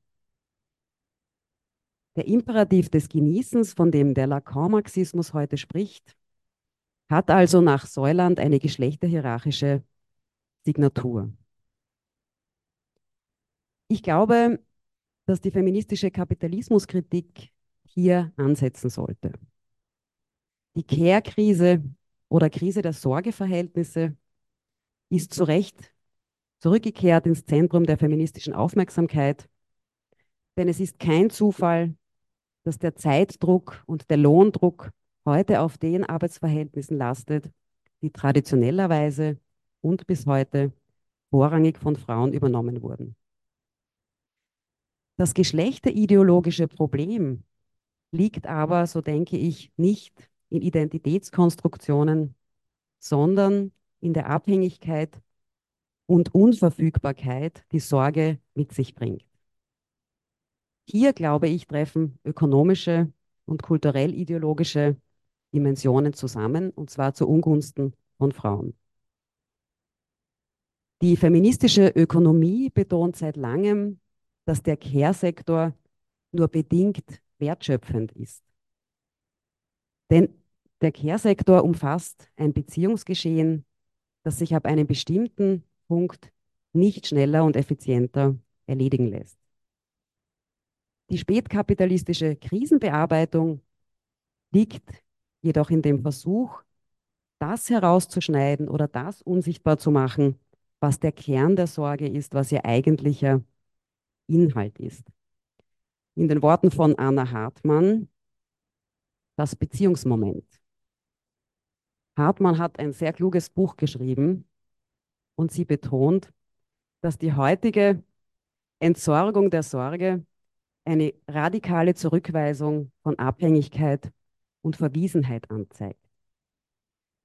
Der Imperativ des Genießens, von dem der Lacan-Marxismus heute spricht, hat also nach Säuland eine geschlechterhierarchische Signatur. Ich glaube, dass die feministische Kapitalismuskritik hier ansetzen sollte. Die Care-Krise oder Krise der Sorgeverhältnisse ist zu Recht zurückgekehrt ins Zentrum der feministischen Aufmerksamkeit, denn es ist kein Zufall, dass der Zeitdruck und der Lohndruck heute auf den Arbeitsverhältnissen lastet, die traditionellerweise und bis heute vorrangig von Frauen übernommen wurden. Das geschlechterideologische Problem liegt aber, so denke ich, nicht in Identitätskonstruktionen, sondern in der Abhängigkeit und Unverfügbarkeit, die Sorge mit sich bringt. Hier, glaube ich, treffen ökonomische und kulturell-ideologische Dimensionen zusammen, und zwar zu Ungunsten von Frauen. Die feministische Ökonomie betont seit langem dass der Care-Sektor nur bedingt wertschöpfend ist. Denn der Care-Sektor umfasst ein Beziehungsgeschehen, das sich ab einem bestimmten Punkt nicht schneller und effizienter erledigen lässt. Die spätkapitalistische Krisenbearbeitung liegt jedoch in dem Versuch, das herauszuschneiden oder das unsichtbar zu machen, was der Kern der Sorge ist, was ihr eigentlicher Inhalt ist. In den Worten von Anna Hartmann, das Beziehungsmoment. Hartmann hat ein sehr kluges Buch geschrieben und sie betont, dass die heutige Entsorgung der Sorge eine radikale Zurückweisung von Abhängigkeit und Verwiesenheit anzeigt.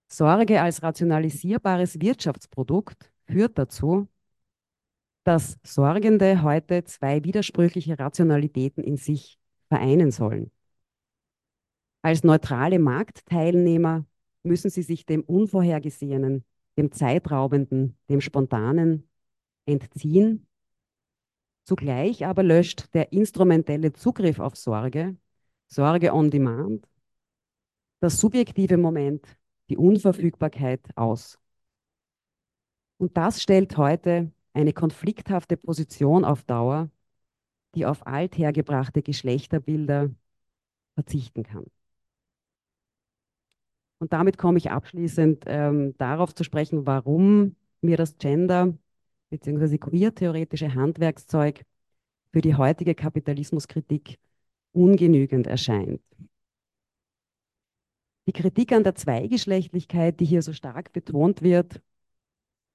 Sorge als rationalisierbares Wirtschaftsprodukt führt dazu, dass Sorgende heute zwei widersprüchliche Rationalitäten in sich vereinen sollen. Als neutrale Marktteilnehmer müssen sie sich dem Unvorhergesehenen, dem Zeitraubenden, dem Spontanen entziehen. Zugleich aber löscht der instrumentelle Zugriff auf Sorge, Sorge on Demand, das subjektive Moment, die Unverfügbarkeit aus. Und das stellt heute eine konflikthafte Position auf Dauer, die auf althergebrachte Geschlechterbilder verzichten kann. Und damit komme ich abschließend ähm, darauf zu sprechen, warum mir das Gender bzw. queer-theoretische Handwerkszeug für die heutige Kapitalismuskritik ungenügend erscheint. Die Kritik an der Zweigeschlechtlichkeit, die hier so stark betont wird,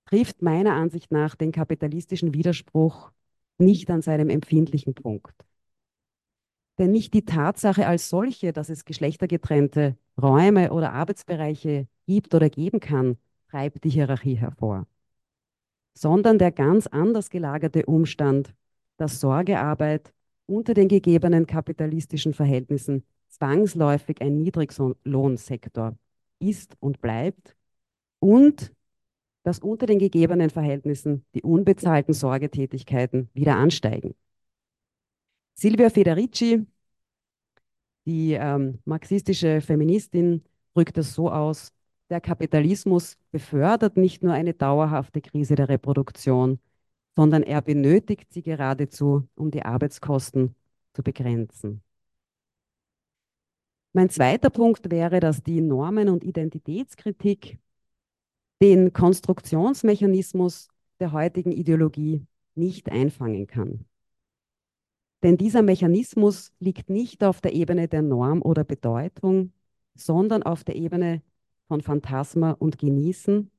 trifft meiner Ansicht nach den kapitalistischen Widerspruch nicht an seinem empfindlichen Punkt. Denn nicht die Tatsache als solche, dass es geschlechtergetrennte Räume oder Arbeitsbereiche gibt oder geben kann, treibt die Hierarchie hervor, sondern der ganz anders gelagerte Umstand, dass Sorgearbeit unter den gegebenen kapitalistischen Verhältnissen zwangsläufig ein Niedriglohnsektor ist und bleibt und dass unter den gegebenen Verhältnissen die unbezahlten Sorgetätigkeiten wieder ansteigen. Silvia Federici, die ähm, marxistische Feministin, drückt es so aus, der Kapitalismus befördert nicht nur eine dauerhafte Krise der Reproduktion, sondern er benötigt sie geradezu, um die Arbeitskosten zu begrenzen. Mein zweiter Punkt wäre, dass die Normen- und Identitätskritik den Konstruktionsmechanismus der heutigen Ideologie nicht einfangen kann. Denn dieser Mechanismus liegt nicht auf der Ebene der Norm oder Bedeutung, sondern auf der Ebene von Phantasma und Genießen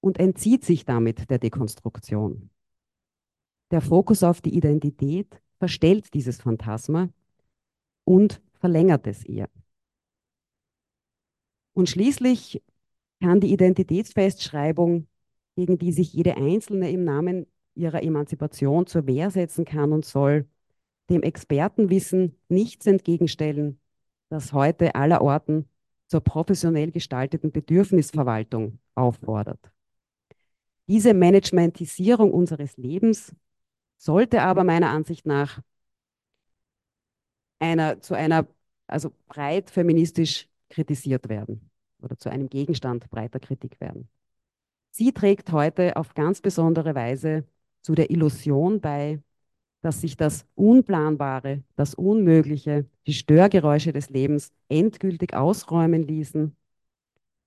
und entzieht sich damit der Dekonstruktion. Der Fokus auf die Identität verstellt dieses Phantasma und verlängert es ihr. Und schließlich kann die Identitätsfestschreibung, gegen die sich jede Einzelne im Namen ihrer Emanzipation zur Wehr setzen kann und soll, dem Expertenwissen nichts entgegenstellen, das heute allerorten zur professionell gestalteten Bedürfnisverwaltung auffordert. Diese Managementisierung unseres Lebens sollte aber meiner Ansicht nach einer, zu einer, also breit feministisch kritisiert werden oder zu einem Gegenstand breiter Kritik werden. Sie trägt heute auf ganz besondere Weise zu der Illusion bei, dass sich das Unplanbare, das Unmögliche, die Störgeräusche des Lebens endgültig ausräumen ließen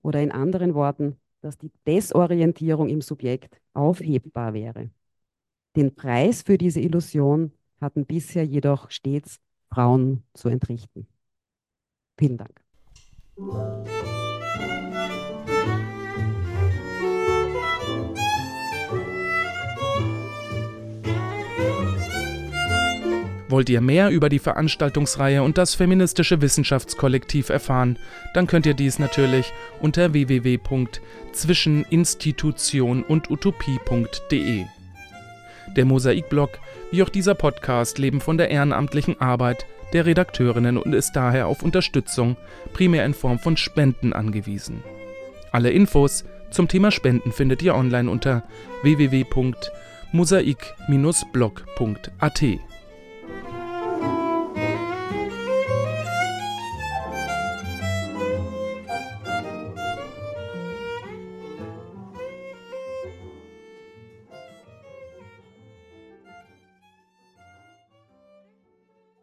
oder in anderen Worten, dass die Desorientierung im Subjekt aufhebbar wäre. Den Preis für diese Illusion hatten bisher jedoch stets Frauen zu entrichten. Vielen Dank. Wollt ihr mehr über die Veranstaltungsreihe und das feministische Wissenschaftskollektiv erfahren, dann könnt ihr dies natürlich unter www.zwischeninstitutionundutopie.de. Der Mosaikblog, wie auch dieser Podcast, leben von der ehrenamtlichen Arbeit der Redakteurinnen und ist daher auf Unterstützung, primär in Form von Spenden angewiesen. Alle Infos zum Thema Spenden findet ihr online unter www.mosaik-blog.at.